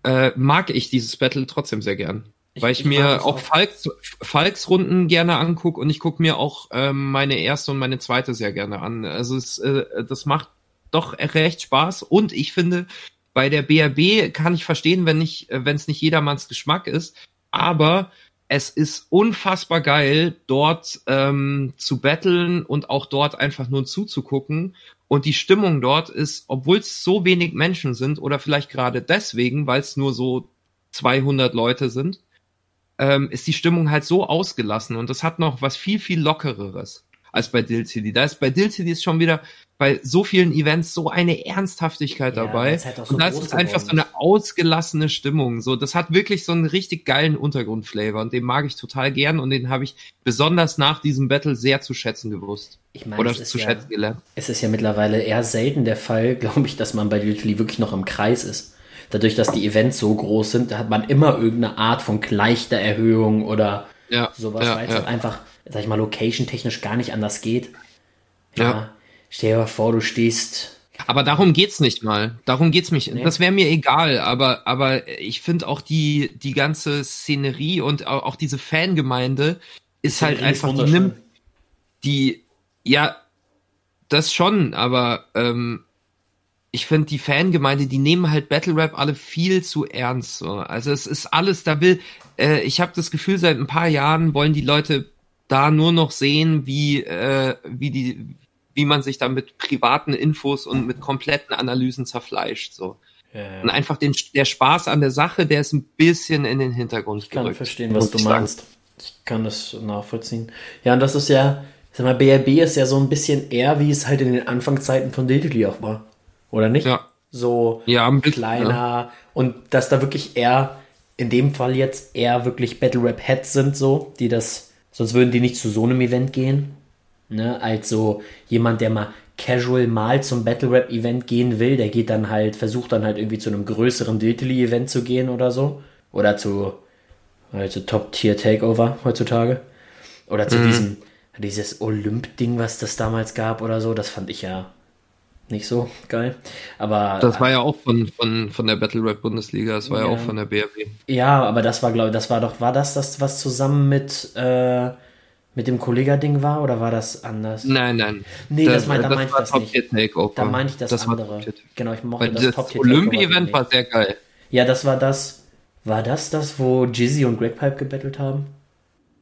äh, mag ich dieses Battle trotzdem sehr gern. Ich, weil ich, ich mir auch, auch. Falks, Falks Runden gerne angucke und ich gucke mir auch ähm, meine erste und meine zweite sehr gerne an. Also es, äh, das macht doch recht Spaß und ich finde, bei der BRB kann ich verstehen, wenn nicht, wenn es nicht jedermanns Geschmack ist, aber es ist unfassbar geil, dort ähm, zu battlen und auch dort einfach nur zuzugucken. Und die Stimmung dort ist, obwohl es so wenig Menschen sind oder vielleicht gerade deswegen, weil es nur so 200 Leute sind, ähm, ist die Stimmung halt so ausgelassen und das hat noch was viel, viel lockereres als bei Dill City. Da ist bei Dill City ist schon wieder bei so vielen Events so eine Ernsthaftigkeit ja, dabei. Halt so und da ist einfach so eine ausgelassene Stimmung. So, das hat wirklich so einen richtig geilen Untergrundflavor und den mag ich total gern und den habe ich besonders nach diesem Battle sehr zu schätzen gewusst. Ich meine, Oder zu schätzen ja, gelernt. Es ist ja mittlerweile eher selten der Fall, glaube ich, dass man bei Literally wirklich noch im Kreis ist. Dadurch, dass die Events so groß sind, hat man immer irgendeine Art von Erhöhung oder ja, sowas, ja, weil es ja. halt einfach, sag ich mal, location-technisch gar nicht anders geht. Ja. ja. Stell dir mal vor, du stehst, Aber darum geht's nicht mal. Darum geht's mich. Nee. Das wäre mir egal. Aber, aber ich finde auch die, die ganze Szenerie und auch, auch diese Fangemeinde ist halt einfach, die nimmt, die, ja, das schon, aber, ähm, ich finde die Fangemeinde, die nehmen halt Battle Rap alle viel zu ernst. So. Also es ist alles, da will, äh, ich habe das Gefühl, seit ein paar Jahren wollen die Leute da nur noch sehen, wie, äh, wie die, wie man sich da mit privaten Infos und mit kompletten Analysen zerfleischt. So. Ja, Und einfach den, der Spaß an der Sache, der ist ein bisschen in den Hintergrund ich gerückt. Ich kann verstehen, was du meinst. Ich kann das nachvollziehen. Ja, und das ist ja, sag mal, BRB ist ja so ein bisschen eher, wie es halt in den Anfangszeiten von Digitally auch war. Oder nicht? Ja. So ja, kleiner ja. und dass da wirklich eher, in dem Fall jetzt eher wirklich Battle Rap Heads sind, so, die das, sonst würden die nicht zu so einem Event gehen. Ne, als so jemand, der mal casual mal zum Battle Rap Event gehen will, der geht dann halt, versucht dann halt irgendwie zu einem größeren Diltily Event zu gehen oder so. Oder zu, also Top Tier Takeover heutzutage. Oder zu mhm. diesem, dieses Olymp-Ding, was das damals gab oder so, das fand ich ja nicht so geil. Aber das war ja auch von, von, von der Battle Rap Bundesliga, das war ja, ja auch von der BRB. Ja, aber das war, glaube ich, das war doch, war das das, was zusammen mit, äh, mit dem Kollega-Ding war oder war das anders? Nein, nein. Nee, das, das, mein, da meinte ich das nicht. Takeover. Da meinte ich das, das andere. Genau, ich mochte Weil das, das Top Tier Olympi-Event war sehr geil. Ja, das war das. War das das, wo Jizzy und Greg Pipe gebettelt haben?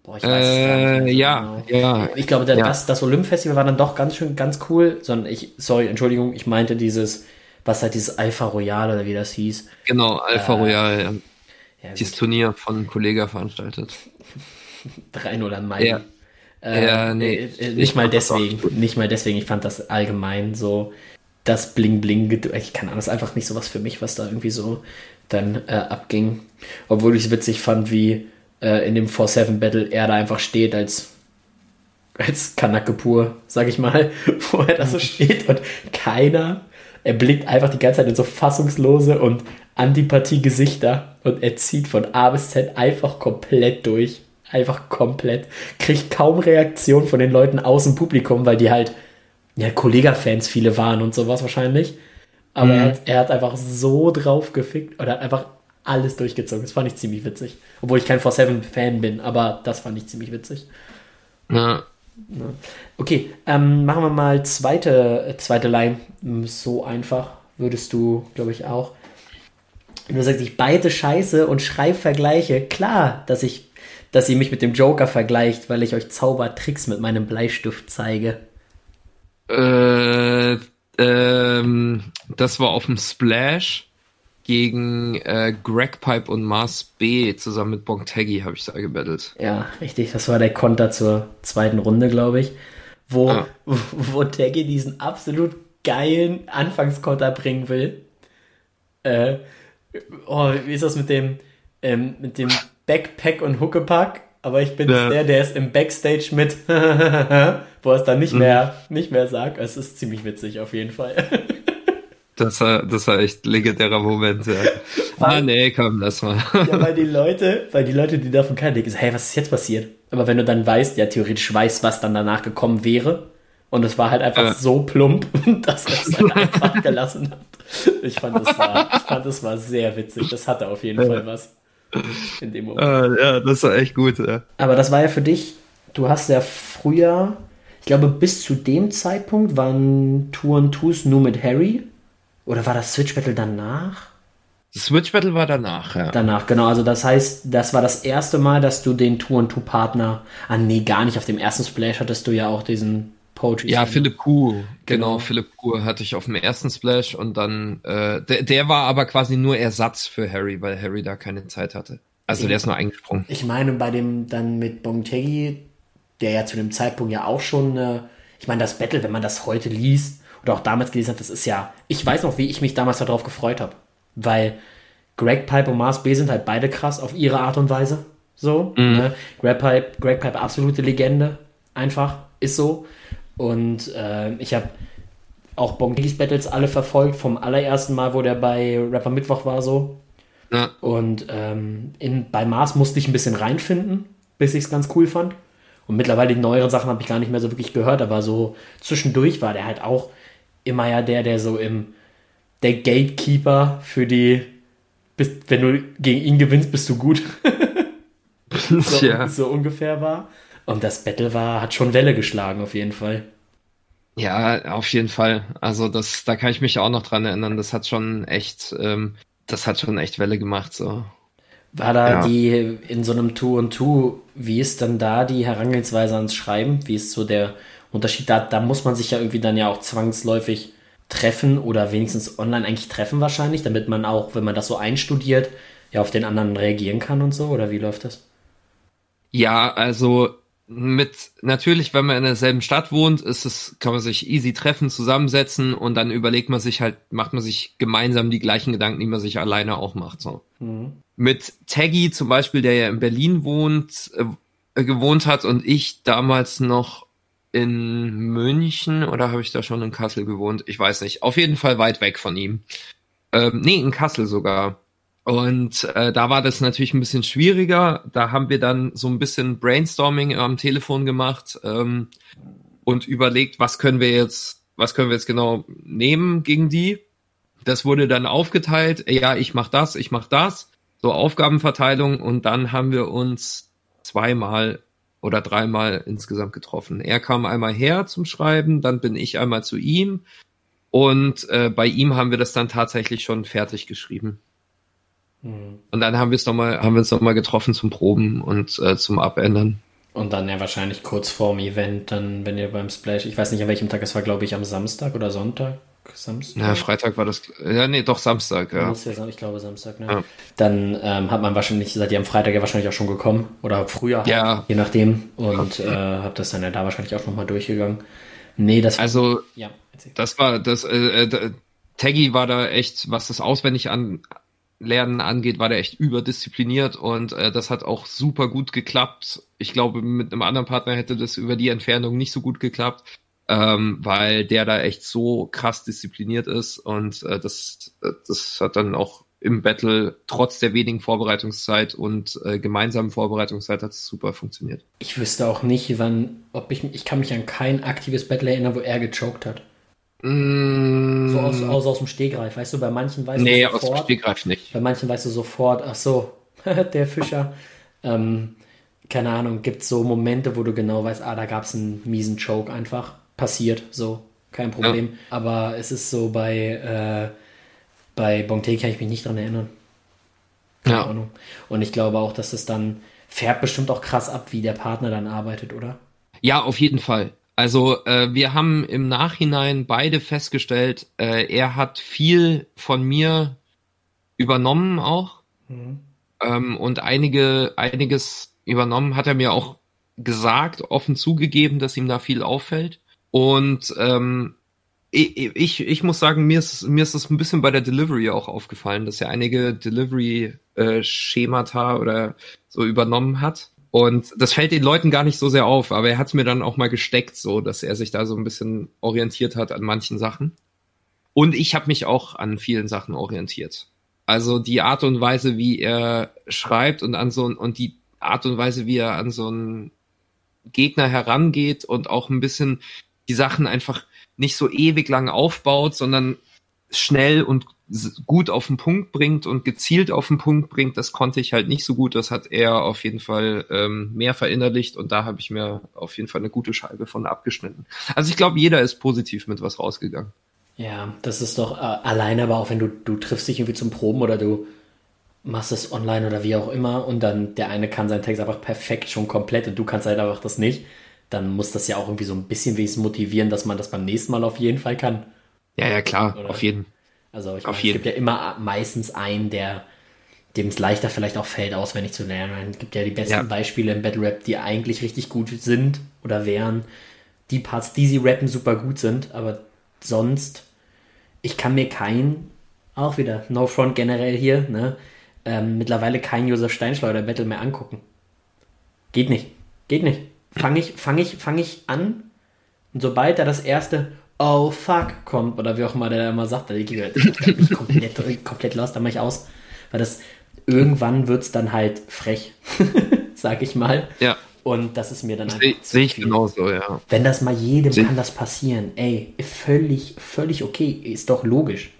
Boah, ich weiß äh, es ja, genau. ja. Ich glaube, ja. das, das Olymp-Festival war dann doch ganz schön, ganz cool. Sondern ich, sorry, Entschuldigung, ich meinte dieses, was halt dieses Alpha Royal oder wie das hieß. Genau, Alpha äh, Royal, ja. ja dieses Turnier von Kollega veranstaltet. 3-0 an Mai. Ja. Äh, ja, nee. Äh, nicht mal deswegen, nicht mal deswegen. Ich fand das allgemein so, das Bling Bling, ich kann alles einfach nicht so was für mich, was da irgendwie so dann äh, abging. Obwohl ich es witzig fand, wie äh, in dem 4-7 Battle er da einfach steht als als Kanake pur, sag ich mal, wo er da so steht und keiner, er blickt einfach die ganze Zeit in so fassungslose und Antipathie-Gesichter und er zieht von A bis Z einfach komplett durch. Einfach komplett. Kriegt kaum Reaktion von den Leuten aus dem Publikum, weil die halt, ja, Kollega-Fans viele waren und sowas wahrscheinlich. Aber mhm. er, hat, er, hat, einfach so drauf gefickt oder hat einfach alles durchgezogen. Das fand ich ziemlich witzig. Obwohl ich kein 4-7-Fan bin, aber das fand ich ziemlich witzig. Ja. Okay, ähm, machen wir mal zweite, äh, zweite Line. So einfach würdest du, glaube ich, auch. Du sagst, ich beide Scheiße und schreibe Vergleiche. Klar, dass ich, dass ihr mich mit dem Joker vergleicht, weil ich euch Zaubertricks mit meinem Bleistift zeige. Äh, ähm, das war auf dem Splash gegen äh, Greg Pipe und Mars B zusammen mit Bonk Taggy habe ich da gebettelt. Ja, richtig. Das war der Konter zur zweiten Runde, glaube ich. Wo, ah. wo, wo Taggy diesen absolut geilen Anfangskonter bringen will. Äh, oh, wie ist das mit dem, ähm, mit dem Backpack und Huckepack? Aber ich bin ja. der, der es im Backstage mit, wo er es dann nicht mhm. mehr, nicht mehr sagt. Es ist ziemlich witzig auf jeden Fall. Das war, das war echt legendärer Moment, ja. ah, nee, komm, lass mal. ja, weil die Leute, weil die Leute, die davon kennen, denken, hey, was ist jetzt passiert? Aber wenn du dann weißt, ja, theoretisch weißt, was dann danach gekommen wäre, und es war halt einfach ja. so plump, dass er es dann einfach gelassen hat. Ich fand, das war, ich fand, das war sehr witzig. Das hatte auf jeden Fall was. In dem Moment. Ah, ja, das war echt gut, ja. Aber das war ja für dich, du hast ja früher, ich glaube, bis zu dem Zeitpunkt waren and Twos nur mit Harry oder war das Switch Battle danach? Das Switch Battle war danach, ja. Danach, genau. Also das heißt, das war das erste Mal, dass du den Two-on-Two-Partner, ah nee, gar nicht. Auf dem ersten Splash hattest du ja auch diesen Poetry. Ja, Philipp Kuh. Genau, genau, Philipp Kuh hatte ich auf dem ersten Splash und dann, äh, der, der war aber quasi nur Ersatz für Harry, weil Harry da keine Zeit hatte. Also ich, der ist nur eingesprungen. Ich meine, bei dem dann mit Bongtegi, der ja zu dem Zeitpunkt ja auch schon, äh, ich meine, das Battle, wenn man das heute liest, oder auch damals gelesen habe, das ist ja, ich weiß noch, wie ich mich damals darauf gefreut habe. Weil Greg Pipe und Mars B sind halt beide krass auf ihre Art und Weise. So. Mhm. Ne? Greg, Pipe, Greg Pipe, absolute Legende. Einfach. Ist so. Und äh, ich habe auch Bongis Battles alle verfolgt, vom allerersten Mal, wo der bei Rapper Mittwoch war, so. Ja. Und ähm, in, bei Mars musste ich ein bisschen reinfinden, bis ich es ganz cool fand. Und mittlerweile die neueren Sachen habe ich gar nicht mehr so wirklich gehört, aber so zwischendurch war der halt auch immer ja der, der so im, der Gatekeeper für die, bist, wenn du gegen ihn gewinnst, bist du gut. so, ja. so ungefähr war. Und das Battle war, hat schon Welle geschlagen, auf jeden Fall. Ja, auf jeden Fall. Also das, da kann ich mich auch noch dran erinnern. Das hat schon echt, ähm, das hat schon echt Welle gemacht. So. War da ja. die in so einem Two und Two, wie ist dann da die Herangehensweise ans Schreiben? Wie ist so der Unterschied? Da, da muss man sich ja irgendwie dann ja auch zwangsläufig treffen oder wenigstens online eigentlich treffen wahrscheinlich, damit man auch, wenn man das so einstudiert, ja auf den anderen reagieren kann und so. Oder wie läuft das? Ja, also mit natürlich, wenn man in derselben Stadt wohnt, ist es, kann man sich easy treffen, zusammensetzen und dann überlegt man sich halt, macht man sich gemeinsam die gleichen Gedanken, die man sich alleine auch macht. So. Mhm. Mit Taggy zum Beispiel, der ja in Berlin wohnt, äh, gewohnt hat und ich damals noch in München oder habe ich da schon in Kassel gewohnt? Ich weiß nicht. Auf jeden Fall weit weg von ihm. Ähm, nee, in Kassel sogar. Und äh, da war das natürlich ein bisschen schwieriger. Da haben wir dann so ein bisschen Brainstorming am Telefon gemacht ähm, und überlegt, was können wir jetzt, was können wir jetzt genau nehmen gegen die. Das wurde dann aufgeteilt. Ja, ich mach das, ich mach das. So Aufgabenverteilung und dann haben wir uns zweimal oder dreimal insgesamt getroffen. Er kam einmal her zum Schreiben, dann bin ich einmal zu ihm und äh, bei ihm haben wir das dann tatsächlich schon fertig geschrieben. Mhm. Und dann haben wir es noch mal, haben wir uns nochmal getroffen zum Proben und äh, zum Abändern. Und dann ja wahrscheinlich kurz vorm Event, dann, wenn ihr beim Splash, ich weiß nicht an welchem Tag es war, glaube ich, am Samstag oder Sonntag. Samstag? Ja, Freitag war das, ja, nee, doch Samstag, ja. Muss ja sein, ich glaube Samstag, ne? Ja. Dann ähm, hat man wahrscheinlich, seid ihr am Freitag ja wahrscheinlich auch schon gekommen oder früher, ja. je nachdem. Und äh, habt das dann ja da wahrscheinlich auch nochmal durchgegangen. Nee, das Also, ja, das war, das, äh, äh, Taggy war da echt, was das auswendig an, Lernen angeht, war der echt überdiszipliniert und äh, das hat auch super gut geklappt. Ich glaube, mit einem anderen Partner hätte das über die Entfernung nicht so gut geklappt, ähm, weil der da echt so krass diszipliniert ist und äh, das, das hat dann auch im Battle trotz der wenigen Vorbereitungszeit und äh, gemeinsamen Vorbereitungszeit hat es super funktioniert. Ich wüsste auch nicht, wann, ob ich, ich kann mich an kein aktives Battle erinnern, wo er gechoked hat. Mm. So aus, aus, aus dem Stegreif, weißt du, bei manchen weißt nee, du sofort. Nee, aus dem Stegreif nicht. Bei manchen weißt du sofort, ach so, der Fischer. ähm, keine Ahnung, gibt es so Momente, wo du genau weißt, ah, da gab es einen miesen Choke einfach. Passiert, so, kein Problem. Ja. Aber es ist so bei, äh, bei Bonte kann ich mich nicht dran erinnern. Keine ja. Ahnung. Und ich glaube auch, dass es dann fährt bestimmt auch krass ab, wie der Partner dann arbeitet, oder? Ja, auf jeden Fall. Also äh, wir haben im Nachhinein beide festgestellt, äh, er hat viel von mir übernommen auch mhm. ähm, und einige einiges übernommen hat er mir auch gesagt, offen zugegeben, dass ihm da viel auffällt und ähm, ich, ich, muss sagen, mir ist mir ist das ein bisschen bei der Delivery auch aufgefallen, dass er einige Delivery äh, oder so übernommen hat und das fällt den Leuten gar nicht so sehr auf, aber er hat es mir dann auch mal gesteckt, so dass er sich da so ein bisschen orientiert hat an manchen Sachen. Und ich habe mich auch an vielen Sachen orientiert. Also die Art und Weise, wie er schreibt und an so und die Art und Weise, wie er an so einen Gegner herangeht und auch ein bisschen die Sachen einfach nicht so ewig lang aufbaut, sondern schnell und gut auf den Punkt bringt und gezielt auf den Punkt bringt, das konnte ich halt nicht so gut. Das hat er auf jeden Fall ähm, mehr verinnerlicht und da habe ich mir auf jeden Fall eine gute Scheibe von abgeschnitten. Also ich glaube, jeder ist positiv mit was rausgegangen. Ja, das ist doch äh, alleine, aber auch wenn du, du triffst dich irgendwie zum Proben oder du machst es online oder wie auch immer und dann der eine kann seinen Text einfach perfekt schon komplett und du kannst halt einfach das nicht, dann muss das ja auch irgendwie so ein bisschen wenigstens motivieren, dass man das beim nächsten Mal auf jeden Fall kann. Ja, ja, klar, oder? auf jeden. Also ich meine, es gibt ja immer meistens einen, der dem es leichter vielleicht auch fällt, auswendig zu lernen. Es gibt ja die besten ja. Beispiele im Battle Rap, die eigentlich richtig gut sind oder wären. Die Parts, die sie rappen, super gut sind, aber sonst, ich kann mir kein, auch wieder, No Front generell hier, ne, ähm, mittlerweile kein Josef Steinschleuder Battle mehr angucken. Geht nicht. Geht nicht. Fange ich, fang ich, fang ich an und sobald er das erste oh fuck kommt oder wie auch immer der immer sagt, ich bin komplett, komplett lost, da mache ich aus. Weil das irgendwann wird es dann halt frech, sag ich mal. Ja. Und das ist mir dann einfach. Sehe ich genauso, ja. Wenn das mal jedem Seh kann das passieren, ey, völlig, völlig okay, ist doch logisch.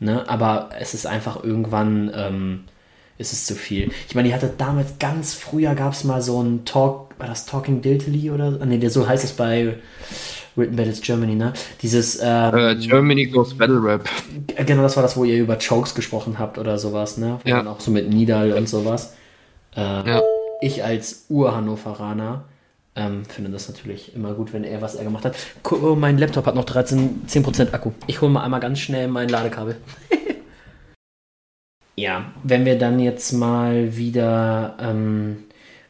Ne? Aber es ist einfach irgendwann, ähm, ist es zu viel. Ich meine, die hatte damals ganz früher gab es mal so ein Talk, war das Talking Diltily oder? Ne, so heißt es bei Written Battles Germany, ne? Dieses ähm, uh, Germany Goes Battle Rap. Genau, das war das, wo ihr über Chokes gesprochen habt oder sowas, ne? Wo ja. auch so mit Nidal und sowas. Äh, ja. Ich als Ur-Hannoveraner ähm, finde das natürlich immer gut, wenn er was er gemacht hat. Oh, mein Laptop hat noch 13, 10% Akku. Ich hole mal einmal ganz schnell mein Ladekabel. ja, wenn wir dann jetzt mal wieder ein ähm,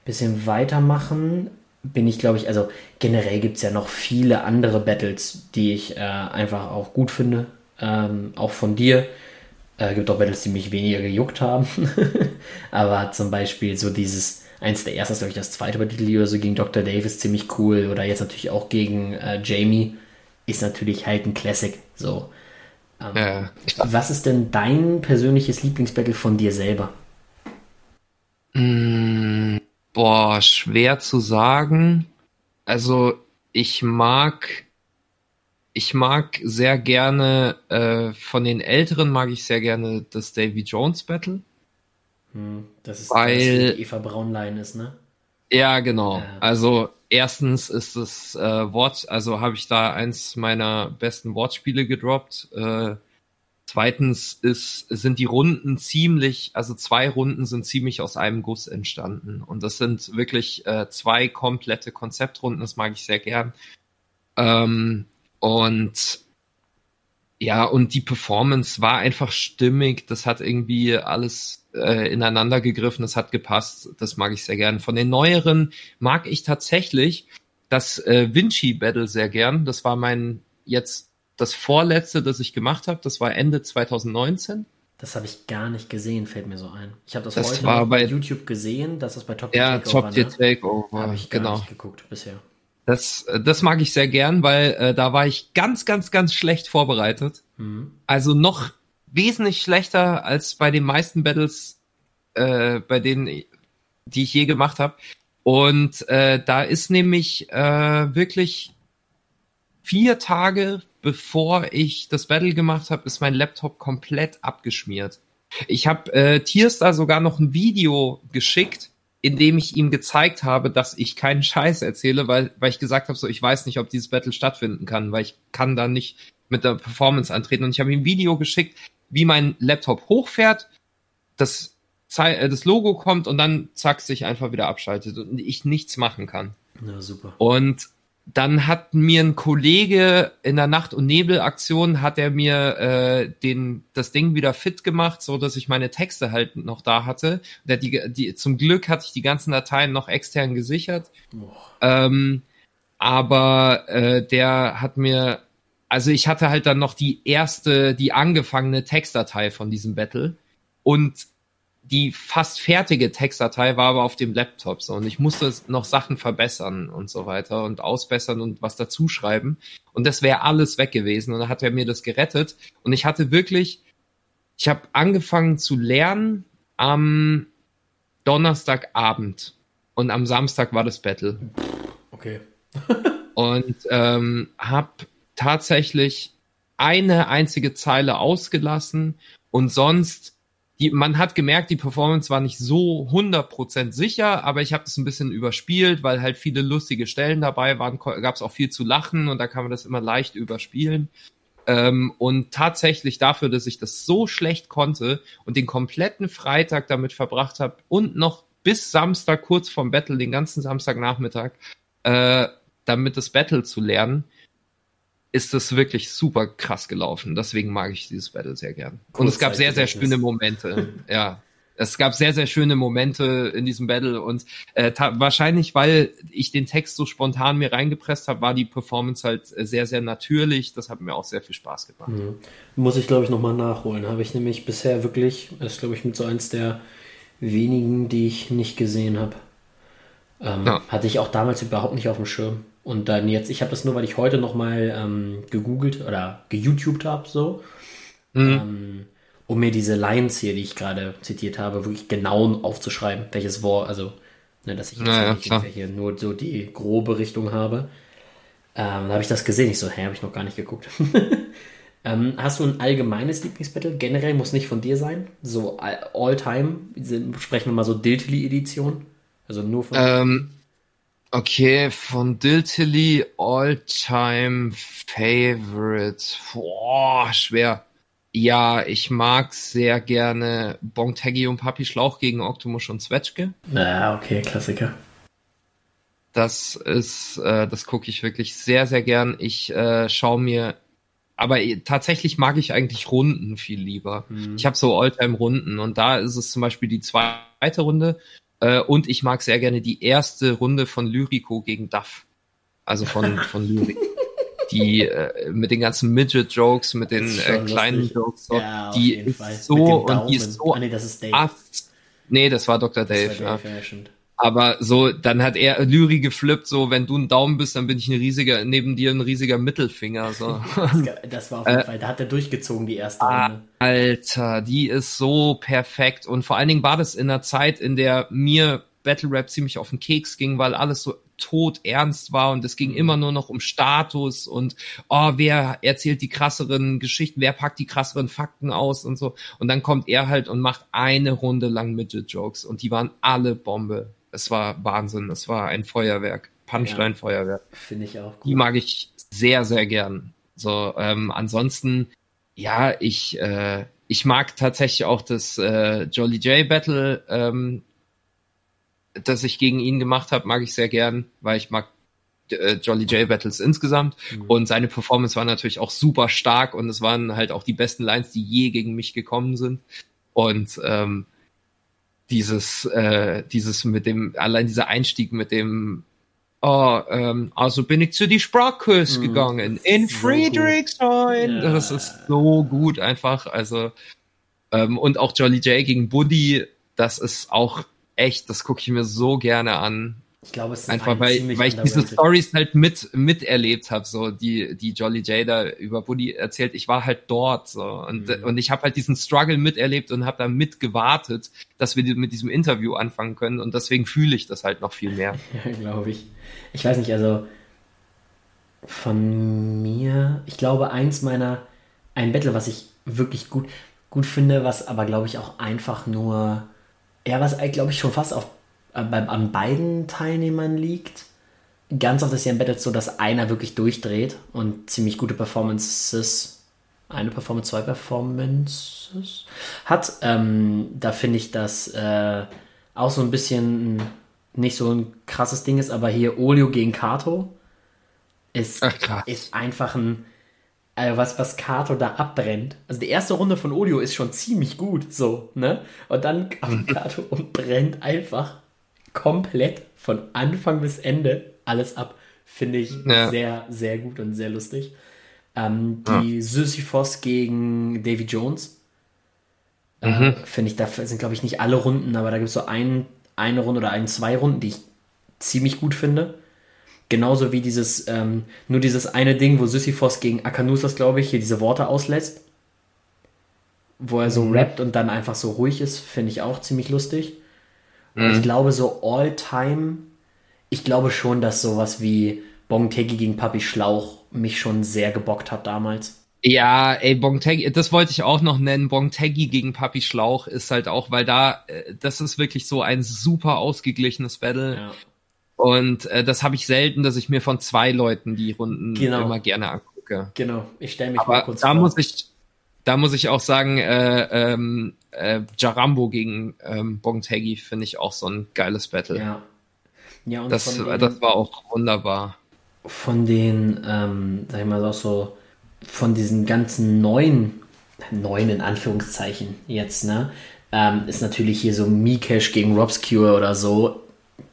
bisschen weitermachen, bin ich, glaube ich, also generell gibt es ja noch viele andere Battles, die ich äh, einfach auch gut finde. Ähm, auch von dir. Äh, gibt auch Battles, die mich weniger gejuckt haben. Aber zum Beispiel so dieses, eins der ersten, glaube ich, das zweite Battle oder so gegen Dr. Davis ziemlich cool. Oder jetzt natürlich auch gegen äh, Jamie. Ist natürlich halt ein Classic. So. Ähm, ja, was ist denn dein persönliches Lieblingsbattle von dir selber? Mm, boah, schwer zu sagen. Also, ich mag ich mag sehr gerne, äh, von den Älteren mag ich sehr gerne das Davy Jones Battle. Hm, das ist weil, das, Eva Braunlein ist, ne? Ja, genau. Ja. Also erstens ist das äh, Wort, also habe ich da eins meiner besten Wortspiele gedroppt. Äh, zweitens ist, sind die Runden ziemlich, also zwei Runden sind ziemlich aus einem Guss entstanden. Und das sind wirklich äh, zwei komplette Konzeptrunden, das mag ich sehr gern. Ähm, und ja, und die Performance war einfach stimmig. Das hat irgendwie alles äh, ineinander gegriffen. Das hat gepasst. Das mag ich sehr gern. Von den neueren mag ich tatsächlich das äh, Vinci Battle sehr gern. Das war mein jetzt das vorletzte, das ich gemacht habe. Das war Ende 2019. Das habe ich gar nicht gesehen, fällt mir so ein. Ich habe das, das heute bei YouTube gesehen, dass das bei Top Tier ja, Takeover, Top Tier ne? Takeover. Habe ich gar genau. nicht geguckt bisher. Das, das mag ich sehr gern, weil äh, da war ich ganz, ganz, ganz schlecht vorbereitet. Mhm. Also noch wesentlich schlechter als bei den meisten Battles, äh, bei denen, die ich je gemacht habe. Und äh, da ist nämlich äh, wirklich vier Tage bevor ich das Battle gemacht habe, ist mein Laptop komplett abgeschmiert. Ich habe äh, Tiers da sogar noch ein Video geschickt, indem ich ihm gezeigt habe, dass ich keinen Scheiß erzähle, weil, weil ich gesagt habe, so ich weiß nicht, ob dieses Battle stattfinden kann, weil ich kann da nicht mit der Performance antreten. Und ich habe ihm ein Video geschickt, wie mein Laptop hochfährt, das, äh, das Logo kommt und dann zack sich einfach wieder abschaltet und ich nichts machen kann. Ja, super. Und dann hat mir ein Kollege in der Nacht- und Nebelaktion hat er mir äh, den das Ding wieder fit gemacht, so dass ich meine Texte halt noch da hatte. Der die, die zum Glück hatte ich die ganzen Dateien noch extern gesichert. Ähm, aber äh, der hat mir also ich hatte halt dann noch die erste, die angefangene Textdatei von diesem Battle und die fast fertige Textdatei war aber auf dem Laptop so und ich musste noch Sachen verbessern und so weiter und ausbessern und was dazu schreiben und das wäre alles weg gewesen und dann hat er mir das gerettet und ich hatte wirklich ich habe angefangen zu lernen am Donnerstagabend und am Samstag war das Battle. Okay. und ähm, habe tatsächlich eine einzige Zeile ausgelassen und sonst die, man hat gemerkt, die Performance war nicht so 100% sicher, aber ich habe das ein bisschen überspielt, weil halt viele lustige Stellen dabei waren, gab es auch viel zu lachen und da kann man das immer leicht überspielen. Ähm, und tatsächlich dafür, dass ich das so schlecht konnte und den kompletten Freitag damit verbracht habe und noch bis Samstag kurz vorm Battle, den ganzen Samstagnachmittag, äh, damit das Battle zu lernen, ist das wirklich super krass gelaufen. Deswegen mag ich dieses Battle sehr gern. Cool, und es gab sehr, sehr schöne Momente. ja. Es gab sehr, sehr schöne Momente in diesem Battle und äh, wahrscheinlich, weil ich den Text so spontan mir reingepresst habe, war die Performance halt sehr, sehr natürlich. Das hat mir auch sehr viel Spaß gemacht. Mhm. Muss ich, glaube ich, nochmal nachholen. Habe ich nämlich bisher wirklich, das ist, glaube ich, mit so eins der wenigen, die ich nicht gesehen habe. Ähm, ja. Hatte ich auch damals überhaupt nicht auf dem Schirm. Und dann jetzt, ich habe das nur, weil ich heute nochmal ähm, gegoogelt oder geYouTubed habe, so. Mhm. Ähm, um mir diese Lines hier, die ich gerade zitiert habe, wirklich genau aufzuschreiben, welches Wort, also Ne, dass ich jetzt Ja, ja, nicht hier nur so die grobe Richtung habe. Ähm, da habe ich das gesehen. Ich so, hä, habe ich noch gar nicht geguckt. ähm, hast du ein allgemeines Lieblingsbattle? Generell muss nicht von dir sein. So all- all-time. sind- Sprechen wir mal so Diltily-Edition. Also nur von. Ähm, okay, von Diltily All-Time Favorite. Boah, schwer. Ja, ich mag sehr gerne Bongtaggy und Papi Schlauch gegen Octomush und Zwetschge. Na, okay, Klassiker. Das ist, äh, das gucke ich wirklich sehr, sehr gern. Ich äh, schaue mir, aber tatsächlich mag ich eigentlich Runden viel lieber. Ich habe so Alltime-Runden und da ist es zum Beispiel die zweite Runde äh, und ich mag sehr gerne die erste Runde von Lyrico gegen Duff. Also von, von Lyrik. Die äh, mit den ganzen Midget-Jokes, mit den äh, kleinen lustig. Jokes, so, Ja, die ist so und die ist so Ah, nee, das ist Dave. Nee, das war Dr. Das Dave. war ja. Dave, ja, stimmt. Aber so, dann hat er Lyri geflippt, so, wenn du ein Daumen bist, dann bin ich ein riesiger, neben dir ein riesiger Mittelfinger, so. Das, war auf Äh, jeden Fall, da hat er durchgezogen, die erste Runde. Alter, die ist so perfekt. Und vor allen Dingen war das in einer Zeit, in der mir Battle Rap ziemlich auf den Keks ging, weil alles so tot ernst war und es ging immer nur noch um Status und oh, wer erzählt die krasseren Geschichten, wer packt die krasseren Fakten aus und so. Und dann kommt er halt und macht eine Runde lang Midget-Jokes und die waren alle Bombe. Es war Wahnsinn, es war ein Feuerwerk, Punchline-Feuerwerk. Finde ich auch Die gut. mag ich sehr, sehr gern. So, ähm, ansonsten, ja, ich, äh, ich mag tatsächlich auch das äh, Jolly J Battle, ähm, das ich gegen ihn gemacht habe, mag ich sehr gern, weil ich mag äh, Jolly J Battles insgesamt und seine Performance war natürlich auch super stark und es waren halt auch die besten Lines, die je gegen mich gekommen sind und ähm, dieses äh, dieses mit dem allein dieser Einstieg mit dem Oh, ähm, also bin ich zu die Sprachkurs gegangen in so Friedrichshain. Ja. Das ist so gut einfach. Also ähm, und auch Jolly J gegen Buddy, das ist auch echt. Das gucke ich mir so gerne an. Ich glaube, es ist Einfach ein weil, weil ich diese. Stories halt mit miterlebt habe, so die die Jolly J da über Buddy erzählt. Ich war halt dort so und Mhm. und ich habe halt diesen Struggle miterlebt und habe da mitgewartet, dass wir mit diesem Interview anfangen können und deswegen fühle ich das halt noch viel mehr. Ja, glaube ich. Ich weiß nicht, also von mir, ich glaube, eins meiner, ein Battle, was ich wirklich gut, gut finde, was aber, glaube ich, auch einfach nur, ja, was, glaube ich, schon fast auf, an beiden Teilnehmern liegt. Ganz oft ist ja ein Battle so, dass einer wirklich durchdreht und ziemlich gute Performances, eine Performance, zwei Performances hat. Ähm, da finde ich, dass äh, auch so ein bisschen nicht so ein krasses Ding ist, aber hier Olio gegen Kato ist, Ach, ist einfach ein, also was, was Kato da abbrennt. Also die erste Runde von Olio ist schon ziemlich gut, so, ne? Und dann kommt Kato und brennt einfach komplett von Anfang bis Ende alles ab. Finde ich Ja. sehr, sehr gut und sehr lustig. Ähm, die Sisyphos gegen Davy Jones. Äh, Finde ich, da sind, glaube ich, nicht alle Runden, aber da gibt es so ein, eine Runde oder ein, zwei Runden, die ich ziemlich gut finde. Genauso wie dieses, ähm, nur dieses eine Ding, wo Sisyphos gegen Akanusas, glaube ich, hier diese Worte auslässt. Wo er so rappt und dann einfach so ruhig ist, finde ich auch ziemlich lustig. Und ich glaube, so all-time, ich glaube schon, dass sowas wie Bongtegi gegen Papi Schlauch mich schon sehr gebockt hat damals. Ja, ey, Bongtegi, das wollte ich auch noch nennen. Bongtegi gegen Papi Schlauch ist halt auch, weil da, äh, das ist wirklich so ein super ausgeglichenes Battle. Ja. Und äh, das habe ich selten, dass ich mir von zwei Leuten die Runden Genau. immer gerne angucke. Genau, ich stelle mich mal Aber kurz da vor. muss ich, da muss ich auch sagen, äh, ähm, äh, Jarambo gegen ähm, Bongtegi finde ich auch so ein geiles Battle. ja. Ja, und das, von den, das war auch wunderbar. von den, ähm, sag ich mal auch so, von diesen ganzen neuen, neuen in Anführungszeichen jetzt, ne, ähm, ist natürlich hier so Mikesh gegen Robscure oder so,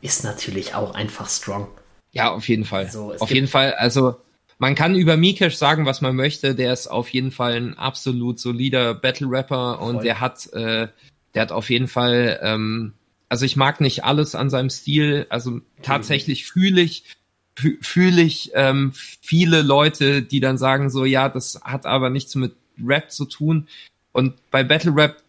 ist natürlich auch einfach strong. Ja, auf jeden Fall. So, es auf jeden Fall. Also man kann über Mikesh sagen, was man möchte. Der ist auf jeden Fall ein absolut solider Battle Rapper und Voll. der hat, äh, der hat auf jeden Fall. Ähm, also ich mag nicht alles an seinem Stil. Also tatsächlich fühle ich fü- fühle ich ähm, viele Leute, die dann sagen so, ja, das hat aber nichts mit Rap zu tun. Und bei Battle Rap,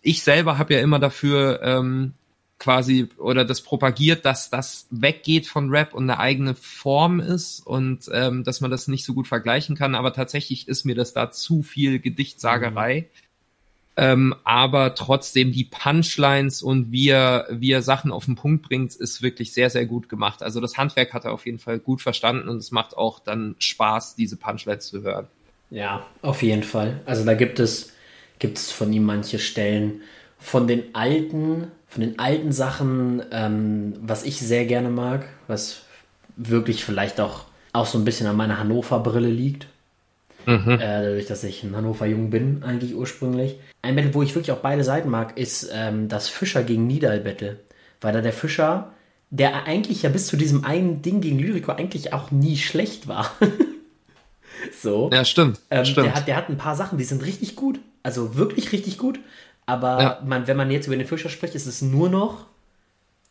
ich selber habe ja immer dafür ähm, quasi oder das propagiert, dass das weggeht von Rap und eine eigene Form ist und ähm, dass man das nicht so gut vergleichen kann. Aber tatsächlich ist mir das da zu viel Gedichtsagerei. Mhm. Ähm, aber trotzdem die Punchlines und wie er, wie er Sachen auf den Punkt bringt, ist wirklich sehr, sehr gut gemacht. Also das Handwerk hat er auf jeden Fall gut verstanden und es macht auch dann Spaß, diese Punchlines zu hören. Ja, auf jeden Fall. Also da gibt es, gibt es von ihm manche Stellen von den alten, von den alten Sachen, ähm, was ich sehr gerne mag, was wirklich vielleicht auch, auch so ein bisschen an meiner Hannover-Brille liegt. Mhm. Äh, dadurch, dass ich ein Hannover-Jung bin, eigentlich ursprünglich. Ein Battle, wo ich wirklich auch beide Seiten mag, ist ähm, das Fischer gegen Nidal-Battle. Weil da der Fischer, der eigentlich ja bis zu diesem einen Ding gegen Lyrico eigentlich auch nie schlecht war. so. Ja, stimmt. Ähm, stimmt. Der, hat, der hat ein paar Sachen, die sind richtig gut. Also wirklich richtig gut. Aber ja. man, wenn man jetzt über den Fischer spricht, ist es nur noch,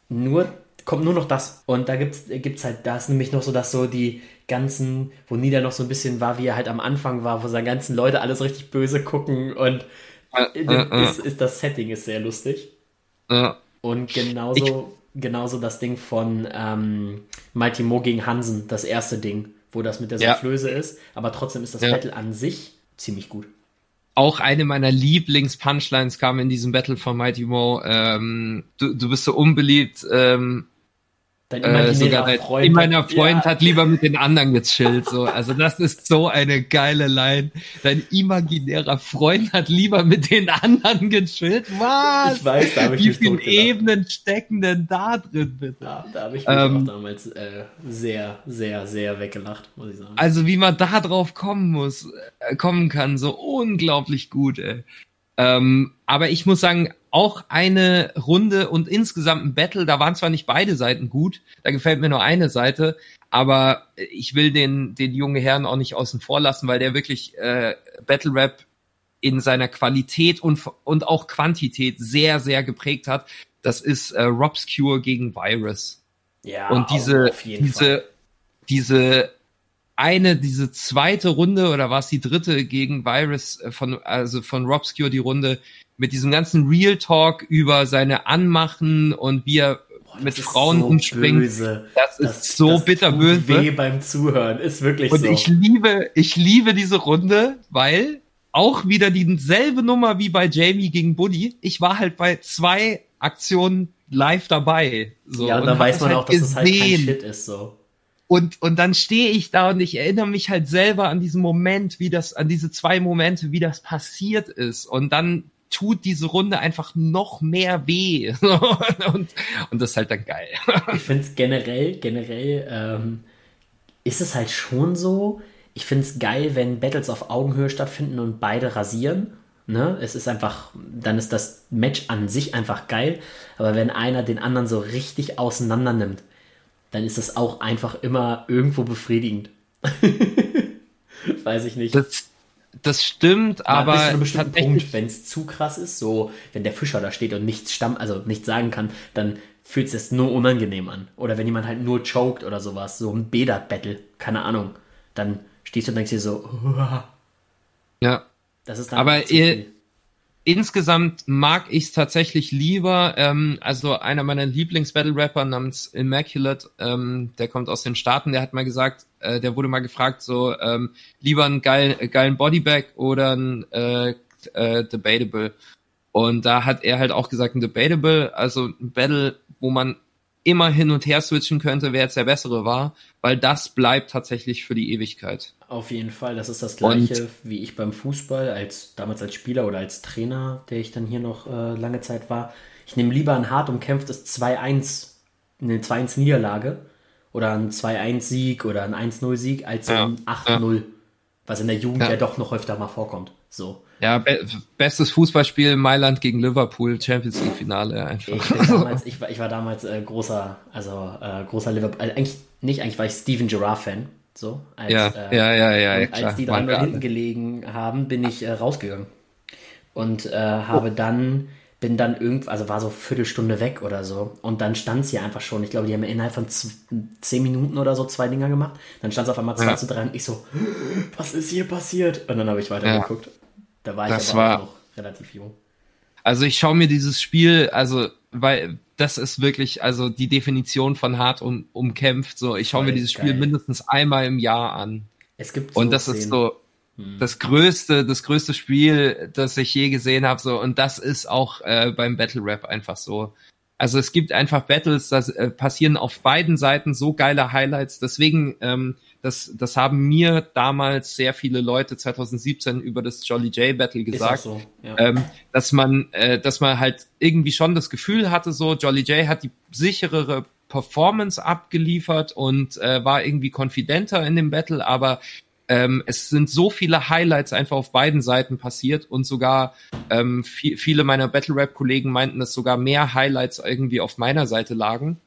nur, kommt nur noch das. Und da gibt es halt, da ist nämlich noch so, dass so die ganzen, wo Nieder noch so ein bisschen war, wie er halt am Anfang war, wo seine ganzen Leute alles richtig böse gucken und äh, äh, ist, ist das Setting ist sehr lustig. Äh, und genauso, ich, genauso das Ding von ähm, Mighty Mo gegen Hansen, das erste Ding, wo das mit der Soufflöse ja. ist, aber trotzdem ist das ja. Battle an sich ziemlich gut auch eine meiner Lieblings-Punchlines kam in diesem Battle von Mighty Mo. Ähm, du, du bist so unbeliebt. Ähm, Dein äh, sogar dein Freund, immerner Freund ja. hat lieber mit den anderen gechillt. So. Also das ist so eine geile Line. Dein imaginärer Freund hat lieber mit den anderen gechillt. Was? Ich weiß, da habe ich Wie viele Ebenen stecken denn da drin, bitte? Ja, da habe ich mich ähm, auch damals äh, sehr, sehr, sehr weggelacht, muss ich sagen. Also wie man da drauf kommen muss, äh, kommen kann, so unglaublich gut, ey. Ähm, aber ich muss sagen, auch eine Runde und insgesamt ein Battle, da waren zwar nicht beide Seiten gut, da gefällt mir nur eine Seite, aber ich will den, den jungen Herrn auch nicht außen vor lassen, weil der wirklich äh, Battle Rap in seiner Qualität und, und auch Quantität sehr, sehr geprägt hat. Das ist äh, Robscure gegen Virus. Ja, und diese, diese, Fall. diese eine, diese zweite Runde oder war es die dritte gegen Virus äh, von, also von Robscure die Runde mit diesem ganzen Real Talk über seine Anmachen und wie er Boah, mit Frauen so umspringt. Böse. Das, das ist so das bitterböse. Weh beim Zuhören, ist wirklich und so. Und ich liebe, ich liebe diese Runde, weil auch wieder dieselbe Nummer wie bei Jamie gegen Buddy. Ich war halt bei zwei Aktionen live dabei. So, ja, und da weiß man halt auch, dass es das halt kein Shit ist, so. Und, und dann stehe ich da und ich erinnere mich halt selber an diesen Moment, wie das, an diese zwei Momente, wie das passiert ist. Und dann tut diese Runde einfach noch mehr weh. und, und das ist halt dann geil. ich finde es generell, generell ähm, ist es halt schon so. Ich finde es geil, wenn Battles auf Augenhöhe stattfinden und beide rasieren. Ne? Es ist einfach, dann ist das Match an sich einfach geil. Aber wenn einer den anderen so richtig auseinander nimmt, dann ist das auch einfach immer irgendwo befriedigend. Weiß ich nicht. Das, das stimmt, aber Punkt, wenn es zu krass ist, so wenn der Fischer da steht und nichts stamm, also nichts sagen kann, dann fühlt es sich nur unangenehm an. Oder wenn jemand halt nur choked oder sowas, so ein Bedard-Battle, keine Ahnung, dann stehst du und denkst dir so, Uah. ja. Das ist dann aber ihr, insgesamt mag ich es tatsächlich lieber. Ähm, also einer meiner Lieblings-Battle-Rapper namens Immaculate, ähm, der kommt aus den Staaten, der hat mal gesagt, äh, der wurde mal gefragt, so ähm, lieber einen geilen, geilen Bodybag oder ein äh, äh, Debatable. Und da hat er halt auch gesagt, ein Debatable, also ein Battle, wo man immer hin und her switchen könnte, wer jetzt der bessere war, weil das bleibt tatsächlich für die Ewigkeit. Auf jeden Fall, das ist das gleiche und, wie ich beim Fußball, als damals als Spieler oder als Trainer, der ich dann hier noch äh, lange Zeit war. Ich nehme lieber ein hart umkämpftes 2-1, eine 2-1 Niederlage oder ein 2-1-Sieg oder ein 1-0-Sieg als ja, ein 8-0, ja. was in der Jugend ja. ja doch noch öfter mal vorkommt. So. Ja, be bestes Fußballspiel Mailand gegen Liverpool, Champions League Finale einfach. Ich, damals, ich, war, ich war damals äh, großer, also äh, großer Liverpool, also eigentlich nicht, eigentlich war ich Steven Gerrard Fan. So, als, ja, äh, ja, ja, ja, ja Als die drei hinten gelegen haben, bin ich äh, rausgegangen und äh, habe oh. dann bin dann irgendwie, also war so eine Viertelstunde weg oder so. Und dann stand es hier einfach schon. Ich glaube, die haben innerhalb von zehn Minuten oder so zwei Dinger gemacht. Dann stand es auf einmal 2 ja. zu 3 und ich so, was ist hier passiert? Und dann habe ich weitergeguckt. Ja. Da war ich das aber war, noch relativ jung. Also ich schaue mir dieses Spiel, also weil das ist wirklich, also die Definition von hart um, umkämpft. So, ich schaue mir dieses geil. Spiel mindestens einmal im Jahr an. Es gibt so und das Szenen. ist so hm. das größte, das größte Spiel, das ich je gesehen habe. So und das ist auch äh, beim Battle Rap einfach so. Also es gibt einfach Battles, das äh, passieren auf beiden Seiten so geile Highlights. Deswegen, ähm, das, das haben mir damals sehr viele Leute 2017 über das Jolly J Battle gesagt, so, ja. ähm, dass man, äh, dass man halt irgendwie schon das Gefühl hatte, so Jolly J hat die sicherere Performance abgeliefert und äh, war irgendwie konfidenter in dem Battle, aber ähm, es sind so viele Highlights einfach auf beiden Seiten passiert und sogar ähm, viel, viele meiner Battle Rap Kollegen meinten, dass sogar mehr Highlights irgendwie auf meiner Seite lagen.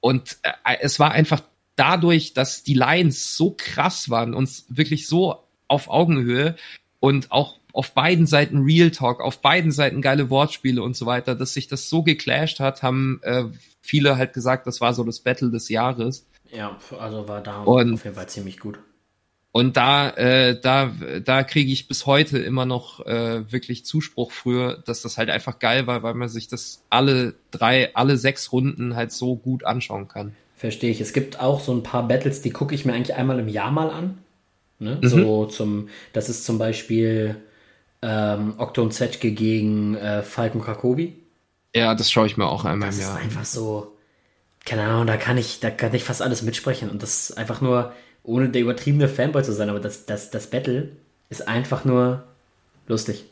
Und äh, es war einfach dadurch, dass die Lines so krass waren und wirklich so auf Augenhöhe und auch auf beiden Seiten Real Talk, auf beiden Seiten geile Wortspiele und so weiter, dass sich das so geclasht hat, haben äh, viele halt gesagt, das war so das Battle des Jahres. Ja, also war da und, auf jeden Fall ziemlich gut. Und da, äh, da, da kriege ich bis heute immer noch äh, wirklich Zuspruch früher, dass das halt einfach geil war, weil man sich das alle drei, alle sechs Runden halt so gut anschauen kann. Verstehe ich. Es gibt auch so ein paar Battles, die gucke ich mir eigentlich einmal im Jahr mal an. Ne? Mhm. So zum, das ist zum Beispiel ähm, Okto und Zetschke gegen äh, Falken Krakowi. Ja, das schaue ich mir auch einmal das im Jahr. Das ist einfach so, keine Ahnung, da kann ich, da kann ich fast alles mitsprechen und das ist einfach nur ohne der übertriebene Fanboy zu sein, aber das, das, das Battle ist einfach nur lustig.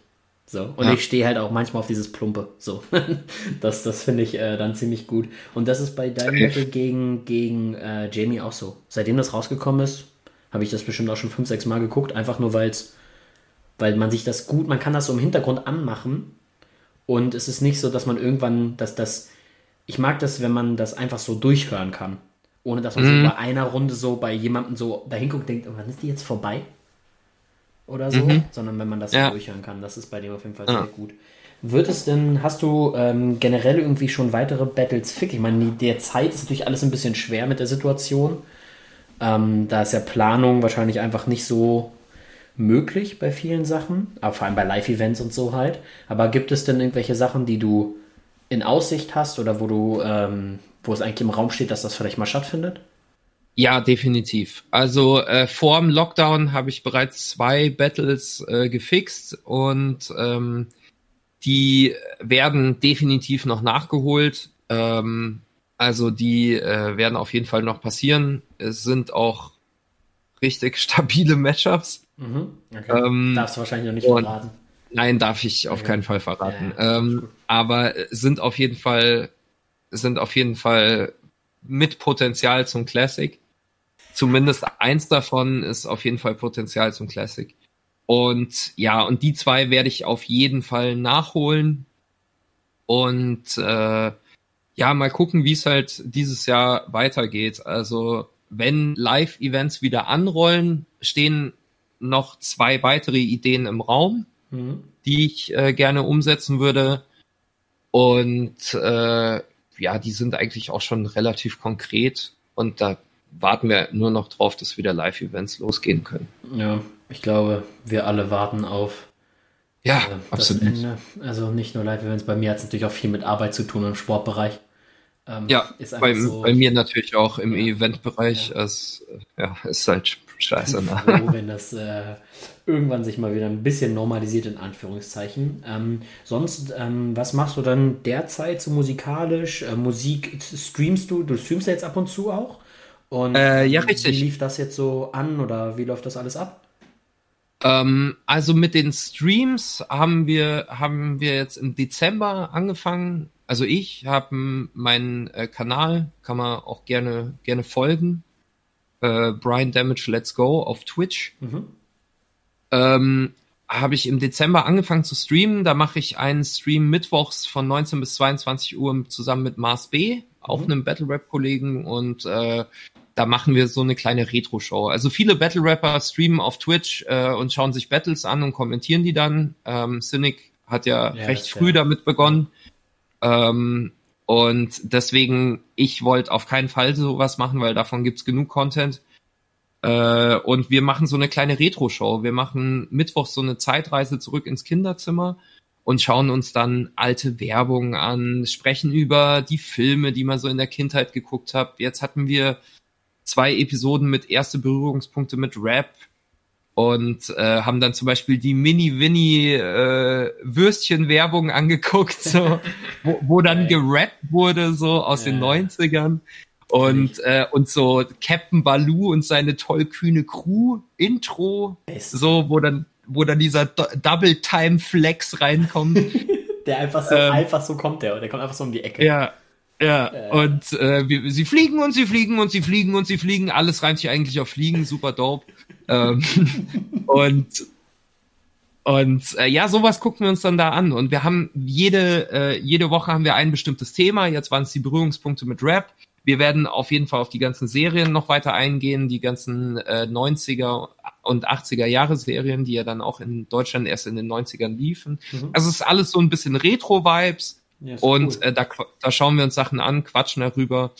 So. Und ja. ich stehe halt auch manchmal auf dieses Plumpe. So. das das finde ich äh, dann ziemlich gut. Und das ist bei deinem Battle gegen, gegen äh, Jamie auch so. Seitdem das rausgekommen ist, habe ich das bestimmt auch schon fünf, sechs Mal geguckt, einfach nur weil's, weil man sich das gut, man kann das so im Hintergrund anmachen. Und es ist nicht so, dass man irgendwann, dass das. Ich mag das, wenn man das einfach so durchhören kann. Ohne dass man mhm. so bei einer Runde so bei jemandem so dahin guckt und denkt, oh, wann ist die jetzt vorbei? Oder so. Mhm. Sondern wenn man das ja. durchhören kann. Das ist bei dem auf jeden Fall ja. sehr gut. Wird es denn, hast du ähm, generell irgendwie schon weitere Battles fick? Ich meine, der Zeit ist natürlich alles ein bisschen schwer mit der Situation. Ähm, da ist ja Planung wahrscheinlich einfach nicht so möglich bei vielen Sachen, aber vor allem bei Live-Events und so halt. Aber gibt es denn irgendwelche Sachen, die du in Aussicht hast oder wo du ähm, wo es eigentlich im Raum steht, dass das vielleicht mal stattfindet? Ja, definitiv. Also äh, vor dem Lockdown habe ich bereits zwei Battles äh, gefixt und ähm, die werden definitiv noch nachgeholt. Ähm, also die äh, werden auf jeden Fall noch passieren. Es sind auch richtig stabile Matchups. Mhm, okay. ähm, Darfst du wahrscheinlich noch nicht verraten. Nein, darf ich auf okay. keinen Fall verraten. Ja, ähm, aber sind auf jeden Fall sind auf jeden Fall mit Potenzial zum Classic. Zumindest eins davon ist auf jeden Fall Potenzial zum Classic. Und ja, und die zwei werde ich auf jeden Fall nachholen. Und äh, ja, mal gucken, wie es halt dieses Jahr weitergeht. Also wenn Live-Events wieder anrollen, stehen noch zwei weitere Ideen im Raum, mhm. die ich äh, gerne umsetzen würde. Und äh, ja, die sind eigentlich auch schon relativ konkret und da warten wir nur noch drauf, dass wieder Live-Events losgehen können. Ja, ich glaube, wir alle warten auf ja, äh, absolut. Ende. Also nicht nur Live-Events, bei mir hat es natürlich auch viel mit Arbeit zu tun im Sportbereich. Ähm, ja, bei, so, bei, mir natürlich auch im ja, Eventbereich. Ja. Es ja, ist halt scheiße. Ne? Froh, wenn das äh, irgendwann sich mal wieder ein bisschen normalisiert, in Anführungszeichen. Ähm, sonst, ähm, was machst du dann derzeit so musikalisch? Äh, Musik streamst du? Du streamst ja jetzt ab und zu auch? Und äh, ja, richtig. Wie lief das jetzt so an oder wie läuft das alles ab? Ähm, also mit den Streams haben wir, haben wir jetzt im Dezember angefangen. Also ich habe meinen äh, Kanal, kann man auch gerne, gerne folgen. Äh, Brian Damage Let's Go auf Twitch. Mhm ähm, habe ich im Dezember angefangen zu streamen. Da mache ich einen Stream mittwochs von 19 bis 22 Uhr zusammen mit Mars B, auch mhm. einem Battle Rap Kollegen und äh, da machen wir so eine kleine Retro-Show. Also viele Battle Rapper streamen auf Twitch äh, und schauen sich Battles an und kommentieren die dann. Ähm, Cynic hat ja, ja recht früh ja. damit begonnen. Ähm, und deswegen, ich wollte auf keinen Fall sowas machen, weil davon gibt's genug Content. Äh, und wir machen so eine kleine Retro-Show. Wir machen Mittwoch so eine Zeitreise zurück ins Kinderzimmer und schauen uns dann alte Werbung an, sprechen über die Filme, die man so in der Kindheit geguckt hat. Jetzt hatten wir zwei Episoden mit erste Berührungspunkte mit Rap und äh, haben dann zum Beispiel die Mini-Winnie äh, Würstchen-Werbung angeguckt, so, wo, wo dann gerappt wurde, so aus ja. den 90ern. Und, äh, und so Captain Baloo und seine tollkühne Crew Intro, Best. so, wo dann, wo dann dieser Double Time Flex reinkommt. der einfach so, ähm, einfach so kommt der, der kommt einfach so um die Ecke. Ja, ja, äh. und äh, wir, sie fliegen und sie fliegen und sie fliegen und sie fliegen. Alles reimt sich eigentlich auf Fliegen, super dope. Ähm, und und äh, ja, sowas gucken wir uns dann da an. Und wir haben jede, äh, jede Woche haben wir ein bestimmtes Thema. Jetzt waren es die Berührungspunkte mit Rap. Wir werden auf jeden Fall auf die ganzen Serien noch weiter eingehen, die ganzen äh, 90er und 80er Jahre Serien, die ja dann auch in Deutschland erst in den 90ern liefen. Mhm. Also es ist alles so ein bisschen Retro-Vibes ja, und cool. äh, da, da schauen wir uns Sachen an, quatschen darüber.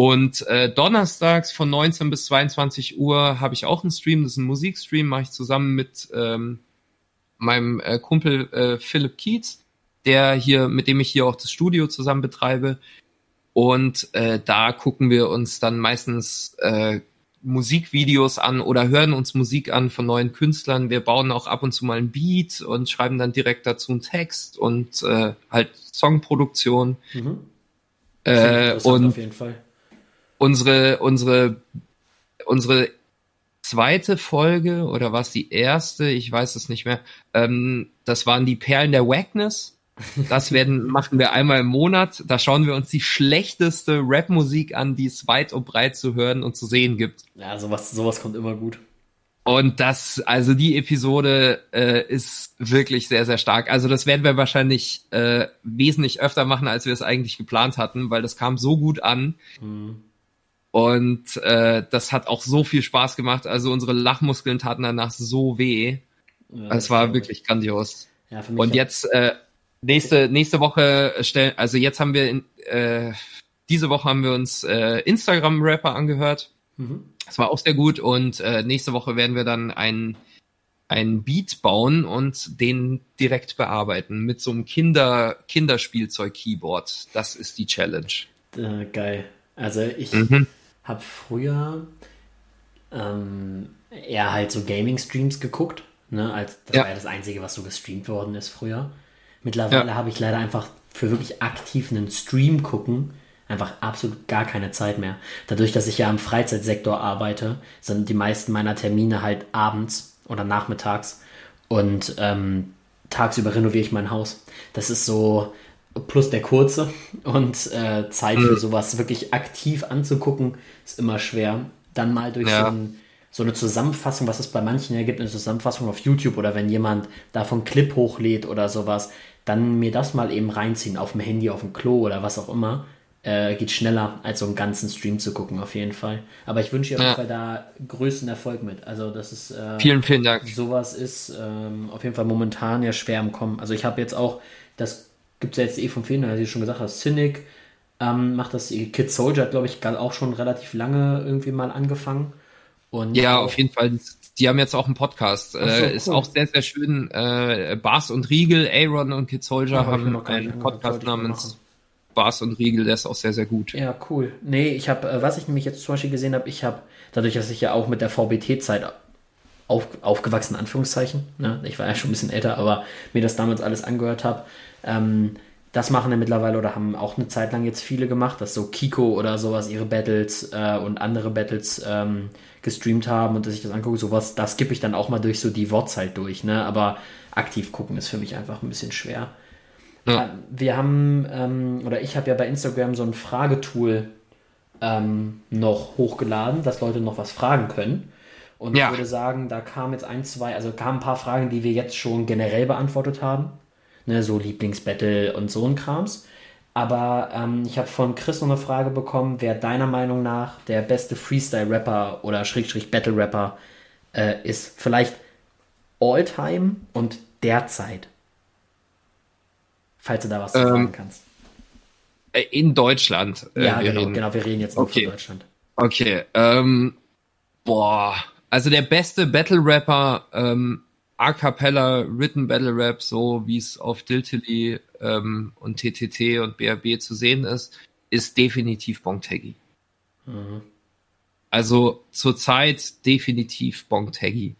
Und äh, donnerstags von 19 bis 22 Uhr habe ich auch einen Stream, das ist ein Musikstream, mache ich zusammen mit ähm, meinem äh, Kumpel äh, Philipp Kietz, der hier, mit dem ich hier auch das Studio zusammen betreibe. Und äh, da gucken wir uns dann meistens äh, Musikvideos an oder hören uns Musik an von neuen Künstlern. Wir bauen auch ab und zu mal ein Beat und schreiben dann direkt dazu einen Text und äh, halt Songproduktion. Mhm. Äh, und unsere unsere unsere zweite Folge oder was die erste, ich weiß es nicht mehr. Ähm, das waren die Perlen der Wackness. Das werden, machen wir einmal im Monat. Da schauen wir uns die schlechteste Rap-Musik an, die es weit und breit zu hören und zu sehen gibt. Ja, sowas, sowas kommt immer gut. Und das, also die Episode äh, ist wirklich sehr, sehr stark. Also das werden wir wahrscheinlich äh, wesentlich öfter machen, als wir es eigentlich geplant hatten, weil das kam so gut an. Mhm. Und äh, das hat auch so viel Spaß gemacht. Also unsere Lachmuskeln taten danach so weh. Ja, es war wirklich grandios. Ja, und jetzt äh, nächste, nächste Woche stellen, also jetzt haben wir in, äh, diese Woche haben wir uns äh, Instagram-Rapper angehört. Mhm. Das war auch sehr gut und äh, nächste Woche werden wir dann einen ein Beat bauen und den direkt bearbeiten mit so einem Kinder Kinderspielzeug-Keyboard. Das ist die Challenge. Äh, geil. Also ich mhm. Habe früher ähm, eher halt so Gaming-Streams geguckt. Ne, als, das ja. war ja das Einzige, was so gestreamt worden ist früher. Mittlerweile ja. habe ich leider einfach für wirklich aktiv einen Stream gucken einfach absolut gar keine Zeit mehr. Dadurch, dass ich ja im Freizeitsektor arbeite, sind die meisten meiner Termine halt abends oder nachmittags und ähm, tagsüber renoviere ich mein Haus. Das ist so plus der kurze und äh, Zeit für mhm. sowas wirklich aktiv anzugucken ist immer schwer. Dann mal durch ja. so, ein, so, eine Zusammenfassung, was es bei manchen ja gibt, eine Zusammenfassung auf YouTube oder wenn jemand davon Clip hochlädt oder sowas, dann mir das mal eben reinziehen auf dem Handy, auf dem Klo oder was auch immer. Äh, geht schneller, als so einen ganzen Stream zu gucken, auf jeden Fall. Aber ich wünsche dir auf jeden Fall da größten Erfolg mit. Also, das ist. Äh, vielen, vielen Dank. Sowas ist ähm, auf jeden Fall momentan ja schwer im Kommen. Also, ich habe jetzt auch, das gibt es ja jetzt eh von vielen, wie du schon gesagt hast, Cynic ähm, macht das, Kid Soldier hat, glaube ich, auch schon relativ lange irgendwie mal angefangen. Und ja, auf jeden Fall die haben jetzt auch einen Podcast. So, äh, ist auch sehr, sehr schön. Äh, Bars und Riegel, Aaron und Kid Soldier ja, haben einen Podcast namens Bars und Riegel, der ist auch sehr, sehr gut. Ja, cool. Nee, ich habe, äh, was ich nämlich jetzt zum Beispiel gesehen habe, ich habe, dadurch, dass ich ja auch mit der VBT-Zeit auf, aufgewachsen, Anführungszeichen, ne? ich war ja schon ein bisschen älter, aber mir das damals alles angehört habe, ähm, das machen ja mittlerweile oder haben auch eine Zeit lang jetzt viele gemacht, dass so Kiko oder sowas ihre Battles äh, und andere Battles ähm, gestreamt haben und dass ich das angucke, sowas, da skippe ich dann auch mal durch so die Wortzeit durch, ne? Aber aktiv gucken ist für mich einfach ein bisschen schwer. Ja. Äh, wir haben, ähm, oder ich habe ja bei Instagram so ein Fragetool ähm, noch hochgeladen, dass Leute noch was fragen können. Und ja. ich würde sagen, da kamen jetzt ein, zwei, also kamen ein paar Fragen, die wir jetzt schon generell beantwortet haben. Ne, so Lieblingsbattle und so ein Krams. Aber ähm, ich habe von Chris noch eine Frage bekommen, wer deiner Meinung nach der beste Freestyle-Rapper oder Schrägstrich Battle-Rapper äh, ist. Vielleicht All-Time und derzeit. Falls du da was ähm, sagen kannst. Äh, in Deutschland. Äh, ja, genau, reden. genau, wir reden jetzt nur okay. von Deutschland. Okay, ähm, boah, also der beste Battle-Rapper ähm, A cappella Written Battle Rap, so wie es auf Diltily ähm, und TTT und BRB zu sehen ist, ist definitiv Bongtaggy. Mhm. Also zurzeit definitiv Bongtaggy.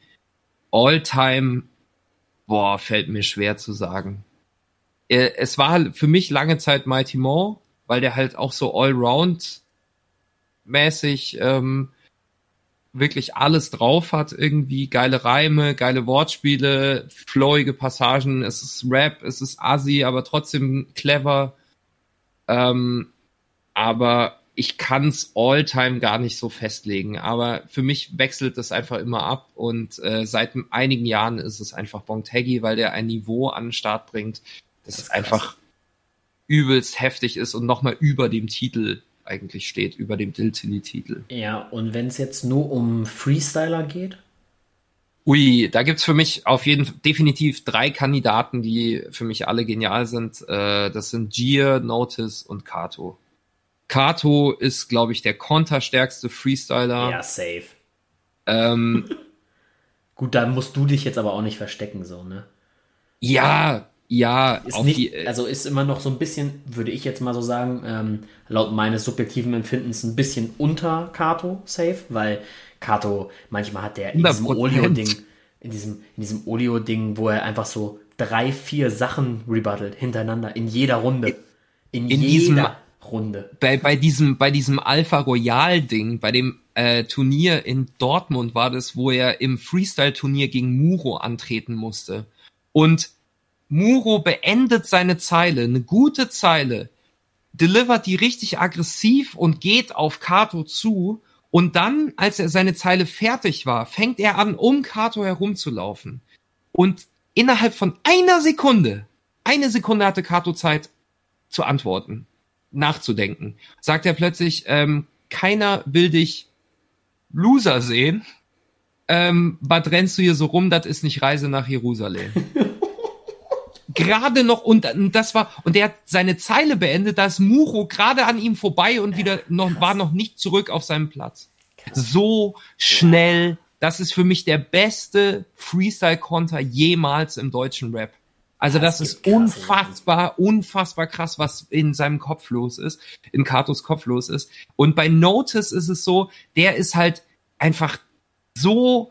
All-time, boah, fällt mir schwer zu sagen. Äh, es war halt für mich lange Zeit Mighty Mo, weil der halt auch so Allround mäßig ähm, wirklich alles drauf hat, irgendwie geile Reime, geile Wortspiele, flowige Passagen, es ist Rap, es ist assi, aber trotzdem clever. Ähm, aber ich kann's all-time gar nicht so festlegen. Aber für mich wechselt das einfach immer ab und äh, seit einigen Jahren ist es einfach Bongtaggy, weil der ein Niveau an den Start bringt, das, das einfach übelst heftig ist und nochmal über dem Titel eigentlich steht, über dem Diltily-Titel. Ja, und wenn es jetzt nur um Freestyler geht? Ui, da gibt's für mich auf jeden Fall definitiv drei Kandidaten, die für mich alle genial sind. Äh, das sind Gier, Notice und Kato. Kato ist, glaube ich, der konterstärkste Freestyler. Ja, safe. Ähm, Gut, da musst du dich jetzt aber auch nicht verstecken, so, ne? Ja, ja, ist nicht, die, also ist immer noch so ein bisschen, würde ich jetzt mal so sagen, ähm, laut meines subjektiven Empfindens ein bisschen unter Kato safe, weil Kato manchmal hat der in diesem Olio-Ding, in diesem, in diesem Olio-Ding, wo er einfach so drei, vier Sachen rebuttelt hintereinander in jeder Runde. In, in jeder diesem, Runde. Bei, bei diesem, bei diesem Alpha Royal-Ding, bei dem äh, Turnier in Dortmund war das, wo er im Freestyle-Turnier gegen Muro antreten musste. Und Muro beendet seine Zeile, eine gute Zeile, delivert die richtig aggressiv und geht auf Kato zu. Und dann, als er seine Zeile fertig war, fängt er an, um Kato herumzulaufen. Und innerhalb von einer Sekunde, eine Sekunde hatte Kato Zeit zu antworten, nachzudenken. Sagt er plötzlich, ähm, keiner will dich Loser sehen. Ähm, was rennst du hier so rum? Das ist nicht Reise nach Jerusalem. gerade noch und das war und der hat seine Zeile beendet, da ist Muro gerade an ihm vorbei und wieder noch war noch nicht zurück auf seinem Platz. So schnell, das ist für mich der beste Freestyle Konter jemals im deutschen Rap. Also das, das ist unfassbar, unfassbar krass, was in seinem Kopf los ist, in Katos Kopf los ist. Und bei Notice ist es so, der ist halt einfach so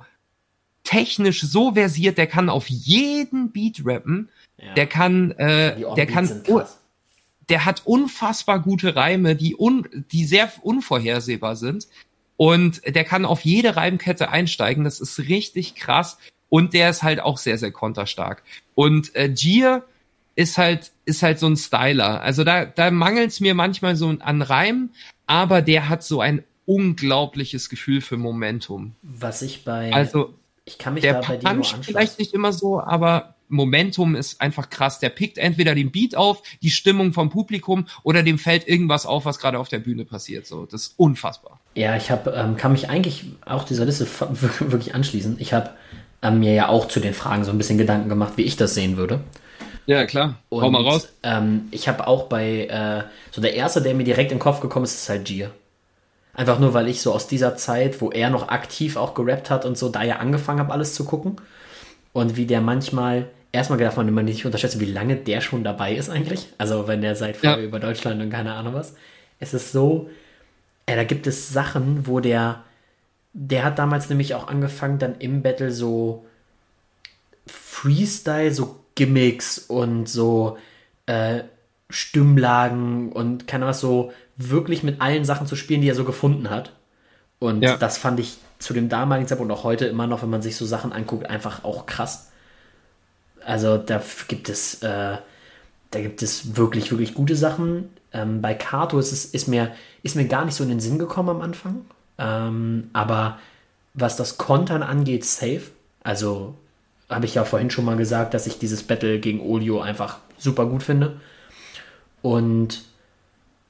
technisch so versiert, der kann auf jeden Beat rappen der kann, äh, der kann, der hat unfassbar gute Reime, die un, die sehr unvorhersehbar sind. Und der kann auf jede Reimkette einsteigen. Das ist richtig krass. Und der ist halt auch sehr, sehr konterstark. Und äh, Gier ist halt, ist halt so ein Styler. Also da, da mangelt es mir manchmal so an Reim, aber der hat so ein unglaubliches Gefühl für Momentum. Was ich bei. Also, ich kann mich der da bei dir nur vielleicht nicht immer so, aber Momentum ist einfach krass. Der pickt entweder den Beat auf, die Stimmung vom Publikum oder dem fällt irgendwas auf, was gerade auf der Bühne passiert. So, das ist unfassbar. Ja, ich habe ähm, kann mich eigentlich auch dieser Liste wirklich anschließen. Ich habe ähm, mir ja auch zu den Fragen so ein bisschen Gedanken gemacht, wie ich das sehen würde. Ja, klar. Und, Hau mal raus. Ähm, ich habe auch bei, äh, so der erste, der mir direkt in den Kopf gekommen ist, ist halt Gier. Einfach nur, weil ich so aus dieser Zeit, wo er noch aktiv auch gerappt hat und so, da ja angefangen habe, alles zu gucken. Und wie der manchmal, erstmal darf man immer nicht unterschätzen, wie lange der schon dabei ist eigentlich. Also wenn der seit vorher ja. über Deutschland und keine Ahnung was. Es ist so, äh, da gibt es Sachen, wo der, der hat damals nämlich auch angefangen, dann im Battle so Freestyle, so Gimmicks und so äh, Stimmlagen und keine was so wirklich mit allen Sachen zu spielen, die er so gefunden hat. Und ja. das fand ich zu dem damaligen Zeitpunkt und auch heute immer noch, wenn man sich so Sachen anguckt, einfach auch krass. Also da gibt es, äh, da gibt es wirklich, wirklich gute Sachen. Ähm, bei Kato ist, es, ist, mir, ist mir gar nicht so in den Sinn gekommen am Anfang. Ähm, aber was das Kontern angeht, safe. Also habe ich ja vorhin schon mal gesagt, dass ich dieses Battle gegen Olio einfach super gut finde. Und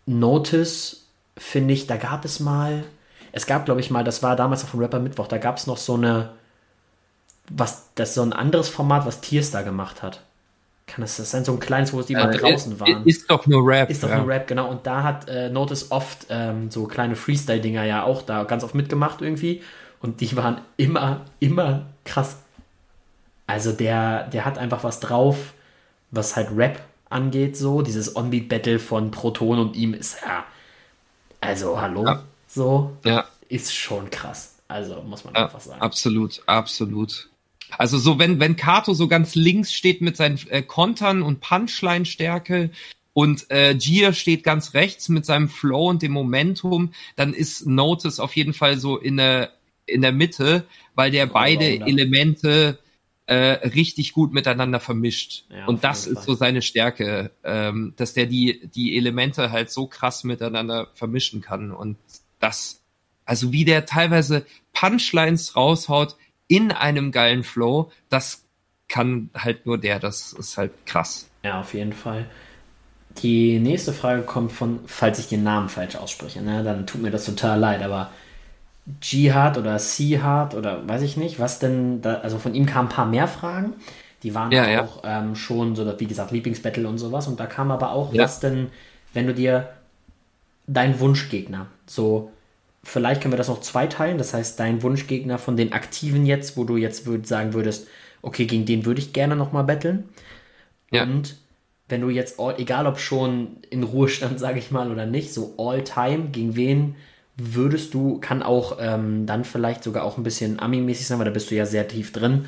Notice finde ich, da gab es mal, es gab glaube ich mal, das war damals auf dem Rapper Mittwoch, da gab es noch so eine, was, das ist so ein anderes Format, was Tiers da gemacht hat. Kann das, das sein, so ein kleines, wo die mal äh, draußen ist, waren? Ist doch nur Rap. Ist doch ja. nur Rap, genau. Und da hat äh, Notice oft ähm, so kleine Freestyle-Dinger ja auch da ganz oft mitgemacht irgendwie. Und die waren immer, immer krass. Also der, der hat einfach was drauf, was halt Rap angeht, so. Dieses On-Beat-Battle von Proton und ihm ist ja. Also, hallo. Ja. So. Ja. Ist schon krass. Also, muss man ja, einfach sagen. Absolut, absolut. Also so, wenn, wenn Kato so ganz links steht mit seinen äh, Kontern und Punchline-Stärke und äh, Gier steht ganz rechts mit seinem Flow und dem Momentum, dann ist Notice auf jeden Fall so in der, in der Mitte, weil der beide Elemente äh, richtig gut miteinander vermischt. Ja, und das ist so seine Stärke, ähm, dass der die, die Elemente halt so krass miteinander vermischen kann. Und das, also wie der teilweise Punchlines raushaut in einem geilen Flow, das kann halt nur der, das ist halt krass. Ja, auf jeden Fall. Die nächste Frage kommt von, falls ich den Namen falsch ausspreche, ne, dann tut mir das total leid, aber Jihad oder Seahard oder weiß ich nicht, was denn da, also von ihm kamen ein paar mehr Fragen. Die waren ja, auch ja. Ähm, schon so, wie gesagt, Lieblingsbattle und sowas. Und da kam aber auch, ja. was denn, wenn du dir dein Wunschgegner, so, vielleicht können wir das noch zweiteilen, das heißt, dein Wunschgegner von den Aktiven jetzt, wo du jetzt würd, sagen würdest, okay, gegen den würde ich gerne nochmal betteln. Ja. Und wenn du jetzt, all, egal ob schon in Ruhestand, sage ich mal, oder nicht, so all time, gegen wen würdest du, kann auch ähm, dann vielleicht sogar auch ein bisschen Ami-mäßig sein, weil da bist du ja sehr tief drin.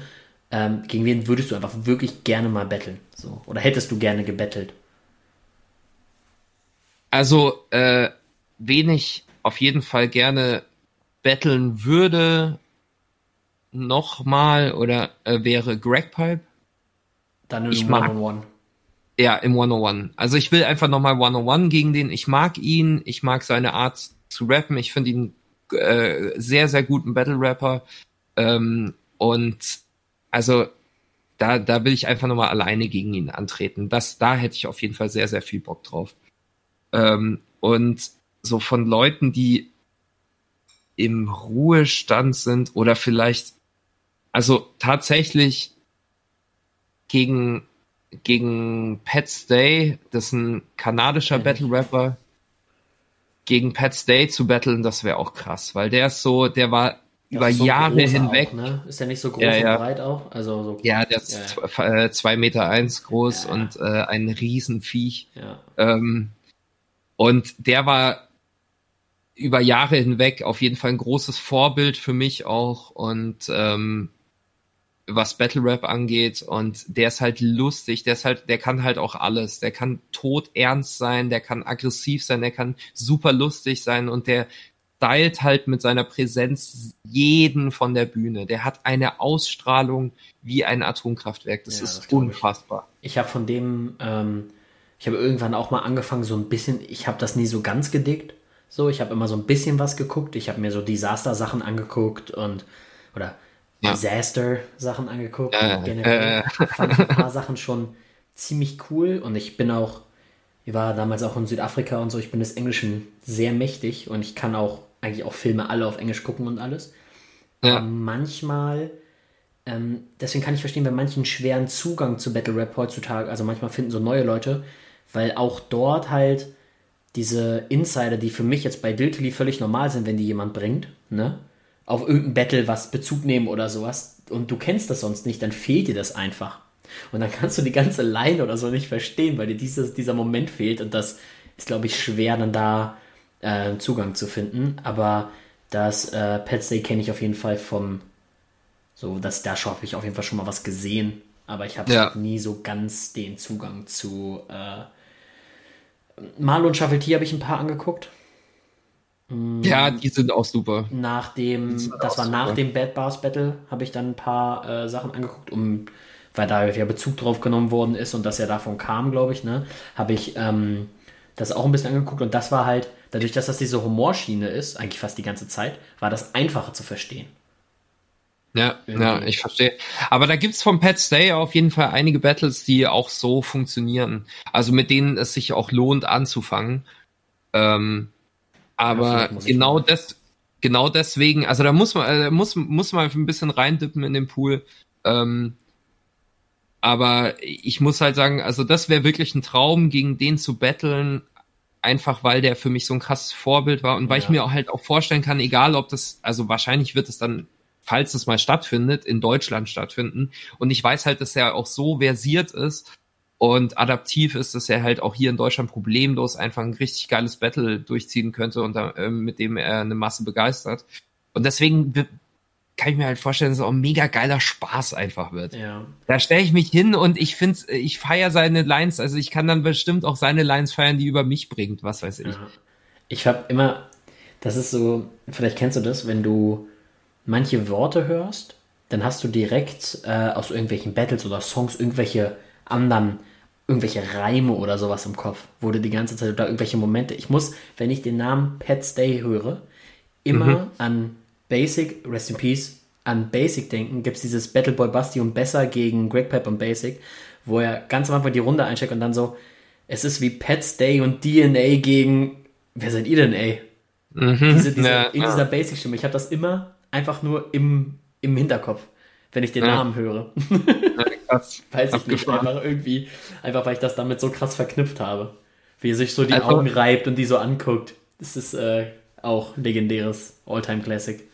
Ähm, gegen wen würdest du einfach wirklich gerne mal betteln? So. Oder hättest du gerne gebettelt? Also, äh, wen ich auf jeden Fall gerne betteln würde, nochmal, oder äh, wäre Greg Pipe. Dann im ich mag, One. Ja, im 101. Also ich will einfach nochmal 101 gegen den. Ich mag ihn, ich mag seine Art zu rappen. Ich finde ihn äh, sehr, sehr guten Battle-Rapper. Ähm, und also da, da will ich einfach nochmal alleine gegen ihn antreten. Das, da hätte ich auf jeden Fall sehr, sehr viel Bock drauf. Ähm, und so von Leuten, die im Ruhestand sind oder vielleicht, also tatsächlich gegen, gegen Pat Stay, das ist ein kanadischer mhm. Battle Rapper, gegen Pat Stay zu battlen, das wäre auch krass, weil der ist so, der war ja, über so Jahre hinweg. Auch, ne? Ist der nicht so groß ja, ja. und breit auch? Also so, ja, der ist ja, äh, zwei Meter eins groß und äh, ein Riesenviech. Ähm, und der war über Jahre hinweg auf jeden Fall ein großes Vorbild für mich auch und ähm, was Battle Rap angeht und der ist halt lustig, der ist halt, der kann halt auch alles, der kann tot ernst sein, der kann aggressiv sein, der kann super lustig sein und der stylt halt mit seiner Präsenz jeden von der Bühne. Der hat eine Ausstrahlung wie ein Atomkraftwerk. Das ja, ist das unfassbar. Ich, ich habe von dem, ähm, ich habe irgendwann auch mal angefangen, so ein bisschen, ich habe das nie so ganz gedickt. So, ich habe immer so ein bisschen was geguckt. Ich habe mir so Disaster-Sachen angeguckt und oder ja. Disaster-Sachen angeguckt. Äh, generell äh. fand ich ein paar Sachen schon ziemlich cool und ich bin auch, ich war damals auch in Südafrika und so, ich bin des Englischen sehr mächtig und ich kann auch eigentlich auch Filme alle auf Englisch gucken und alles. Ja. Aber manchmal, ähm, deswegen kann ich verstehen, bei manchen schweren Zugang zu Battle Rap heutzutage, also manchmal finden so neue Leute, weil auch dort halt diese Insider, die für mich jetzt bei Diltily völlig normal sind, wenn die jemand bringt, ne? auf irgendein Battle was Bezug nehmen oder sowas und du kennst das sonst nicht, dann fehlt dir das einfach. Und dann kannst du die ganze Line oder so nicht verstehen, weil dir dieses, dieser Moment fehlt und das ist, glaube ich, schwer dann da äh, Zugang zu finden. Aber das äh, Pet Stay kenne ich auf jeden Fall vom, so, das, da habe ich auf jeden Fall schon mal was gesehen, aber ich habe ja. nie so ganz den Zugang zu äh, Marlon Shuffle T habe ich ein paar angeguckt. Ja, die sind auch super. Nach dem, das war nach super. dem Bad Bars Battle, habe ich dann ein paar äh, Sachen angeguckt, um, weil da ja Bezug drauf genommen worden ist und das ja davon kam, glaube ich, ne, habe ich ähm, das auch ein bisschen angeguckt und das war halt, dadurch, dass das diese Humorschiene ist, eigentlich fast die ganze Zeit, war das einfacher zu verstehen. Ja, ja, ich verstehe. Aber da gibt's vom Pat Stay auf jeden Fall einige Battles, die auch so funktionieren. Also mit denen es sich auch lohnt anzufangen. Ähm, aber genau das, genau deswegen, also da muss man, äh, muss, muss man ein bisschen reindippen in den Pool. Ähm, aber ich muss halt sagen, also das wäre wirklich ein Traum, gegen den zu battlen, einfach weil der für mich so ein krasses Vorbild war und weil ja. ich mir auch halt auch vorstellen kann, egal ob das, also wahrscheinlich wird es dann falls es mal stattfindet, in Deutschland stattfinden. Und ich weiß halt, dass er auch so versiert ist und adaptiv ist, dass er halt auch hier in Deutschland problemlos einfach ein richtig geiles Battle durchziehen könnte und äh, mit dem er eine Masse begeistert. Und deswegen kann ich mir halt vorstellen, dass es auch ein mega geiler Spaß einfach wird. Ja. Da stelle ich mich hin und ich finde, ich feiere seine Lines, also ich kann dann bestimmt auch seine Lines feiern, die über mich bringt, was weiß ich. Ja. Ich habe immer, das ist so, vielleicht kennst du das, wenn du manche Worte hörst, dann hast du direkt äh, aus irgendwelchen Battles oder Songs irgendwelche anderen, irgendwelche Reime oder sowas im Kopf, wo du die ganze Zeit oder irgendwelche Momente. Ich muss, wenn ich den Namen Pet Stay höre, immer mhm. an Basic, Rest in Peace, an Basic denken, gibt es dieses Battle Boy Basti und Besser gegen Greg Pep und Basic, wo er ganz am Anfang die Runde eincheckt und dann so, es ist wie Pets Day und DNA gegen, wer seid ihr denn, ey? Mhm, diese, diese, ja, in ja. dieser Basic-Stimme. Ich habe das immer einfach nur im, im Hinterkopf, wenn ich den ja. Namen höre. krass. Weiß ich nicht, einfach irgendwie, einfach weil ich das damit so krass verknüpft habe. Wie er sich so die also, Augen reibt und die so anguckt. Das ist äh, auch legendäres All-Time-Classic.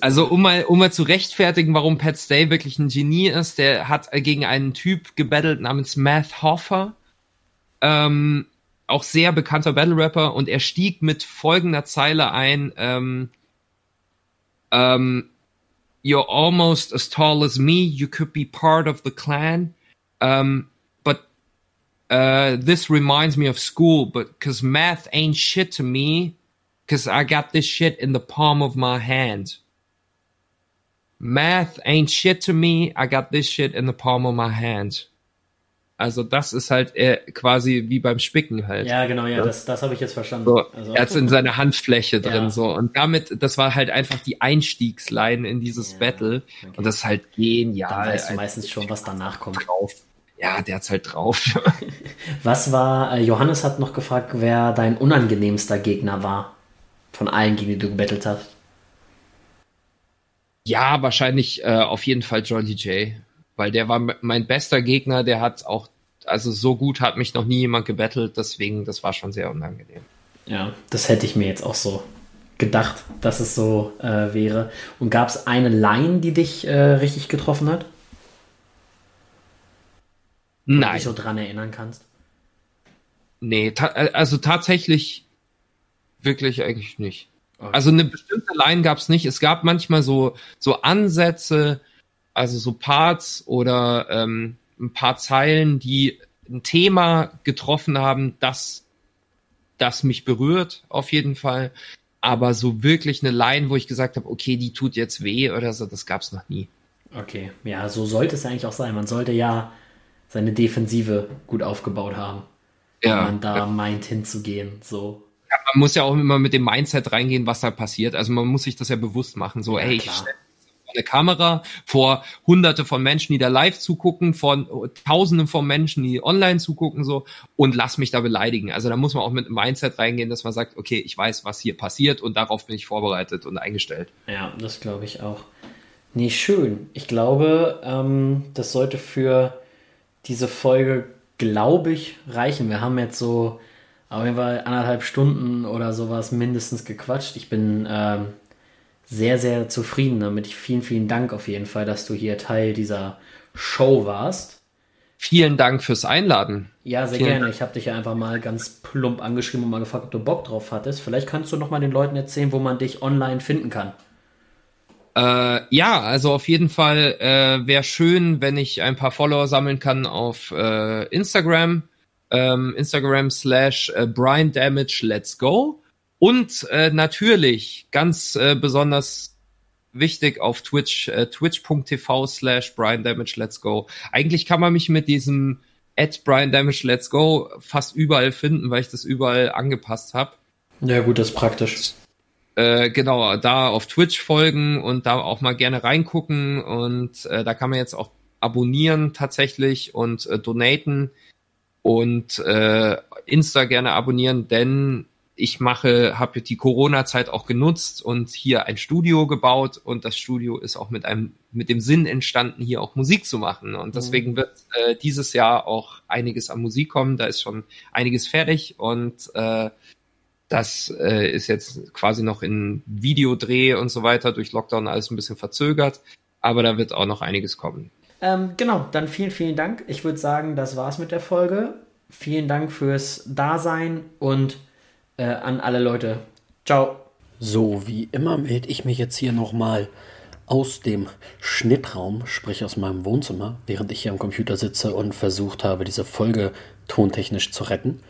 Also um mal, um mal zu rechtfertigen, warum Pat Stay wirklich ein Genie ist, der hat gegen einen Typ gebettelt namens Math Hoffer, ähm, auch sehr bekannter Battle Rapper, und er stieg mit folgender Zeile ein, ähm, ähm, You're almost as tall as me, you could be part of the clan, um, but uh, this reminds me of school, but cause math ain't shit to me, cause I got this shit in the palm of my hand. Math ain't shit to me. I got this shit in the palm of my hand. Also das ist halt äh, quasi wie beim Spicken halt. Ja, genau, ja, das, das habe ich jetzt verstanden. So, also. Er hat es in seiner Handfläche drin ja. so und damit, das war halt einfach die Einstiegsline in dieses ja, Battle okay. und das ist halt genial. Da weißt du meistens schon, was danach kommt. Drauf. Ja, der hat's halt drauf. was war, äh, Johannes hat noch gefragt, wer dein unangenehmster Gegner war von allen, gegen die du gebettelt hast. Ja, wahrscheinlich äh, auf jeden Fall Jolly J. Weil der war mein bester Gegner, der hat auch, also so gut hat mich noch nie jemand gebettelt, deswegen, das war schon sehr unangenehm. Ja, das hätte ich mir jetzt auch so gedacht, dass es so äh, wäre. Und gab es eine Line, die dich äh, richtig getroffen hat? Nein. Du dich so dran erinnern kannst? Nee, ta äh, also tatsächlich wirklich eigentlich nicht. Also eine bestimmte Line gab es nicht. Es gab manchmal so, so Ansätze, also so Parts oder ähm, ein paar Zeilen, die ein Thema getroffen haben, das, das mich berührt, auf jeden Fall. Aber so wirklich eine Line, wo ich gesagt habe, okay, die tut jetzt weh oder so, das gab es noch nie. Okay, ja, so sollte es eigentlich auch sein. Man sollte ja seine Defensive gut aufgebaut haben, ja, wenn man da ja. meint hinzugehen. So man muss ja auch immer mit dem Mindset reingehen, was da passiert. Also man muss sich das ja bewusst machen. So, ja, ey, klar. ich eine Kamera vor hunderte von Menschen, die da live zugucken, von tausenden von Menschen, die online zugucken, so, und lass mich da beleidigen. Also da muss man auch mit einem Mindset reingehen, dass man sagt, okay, ich weiß, was hier passiert und darauf bin ich vorbereitet und eingestellt. Ja, das glaube ich auch. Nee, schön. Ich glaube, ähm, das sollte für diese Folge, glaube ich, reichen. Wir haben jetzt so auf jeden Fall anderthalb Stunden oder sowas mindestens gequatscht. Ich bin ähm, sehr, sehr zufrieden damit. Vielen, vielen Dank auf jeden Fall, dass du hier Teil dieser Show warst. Vielen Dank fürs Einladen. Ja, sehr Vielen gerne. Dank. Ich habe dich ja einfach mal ganz plump angeschrieben und mal gefragt, ob du Bock drauf hattest. Vielleicht kannst du noch mal den Leuten erzählen, wo man dich online finden kann. Äh, ja, also auf jeden Fall äh, wäre schön, wenn ich ein paar Follower sammeln kann auf äh, Instagram ähm, Instagram slash äh, Brian Damage Let's Go. Und äh, natürlich ganz äh, besonders wichtig auf Twitch, äh, twitch.tv slash Brian Damage Let's Go. Eigentlich kann man mich mit diesem at Brian Damage Let's Go fast überall finden, weil ich das überall angepasst habe. Ja gut, das ist praktisch. Äh, genau, da auf Twitch folgen und da auch mal gerne reingucken und äh, da kann man jetzt auch abonnieren tatsächlich und äh, donaten und äh, Insta gerne abonnieren, denn ich mache, habe die Corona-Zeit auch genutzt und hier ein Studio gebaut und das Studio ist auch mit einem, mit dem Sinn entstanden, hier auch Musik zu machen. Und deswegen mhm. wird äh, dieses Jahr auch einiges an Musik kommen. Da ist schon einiges fertig und äh, Das äh, ist jetzt quasi noch in Videodreh und so weiter durch Lockdown alles ein bisschen verzögert, aber da wird auch noch einiges kommen. Ähm, genau, dann vielen, vielen Dank. Ich würde sagen, das war's mit der Folge. Vielen Dank fürs Dasein und äh, an alle Leute. Ciao. So, wie immer melde ich mich jetzt hier nochmal aus dem Schnittraum, sprich aus meinem Wohnzimmer, während ich hier am Computer sitze und versucht habe, diese Folge tontechnisch zu retten.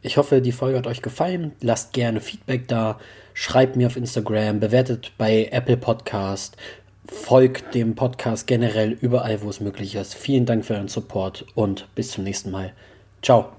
Ich hoffe, die Folge hat euch gefallen. Lasst gerne Feedback da. Schreibt mir auf Instagram, bewertet bei Apple Podcast, folgt dem Podcast generell überall, wo es möglich ist. Vielen Dank für euren Support und bis zum nächsten Mal. Ciao.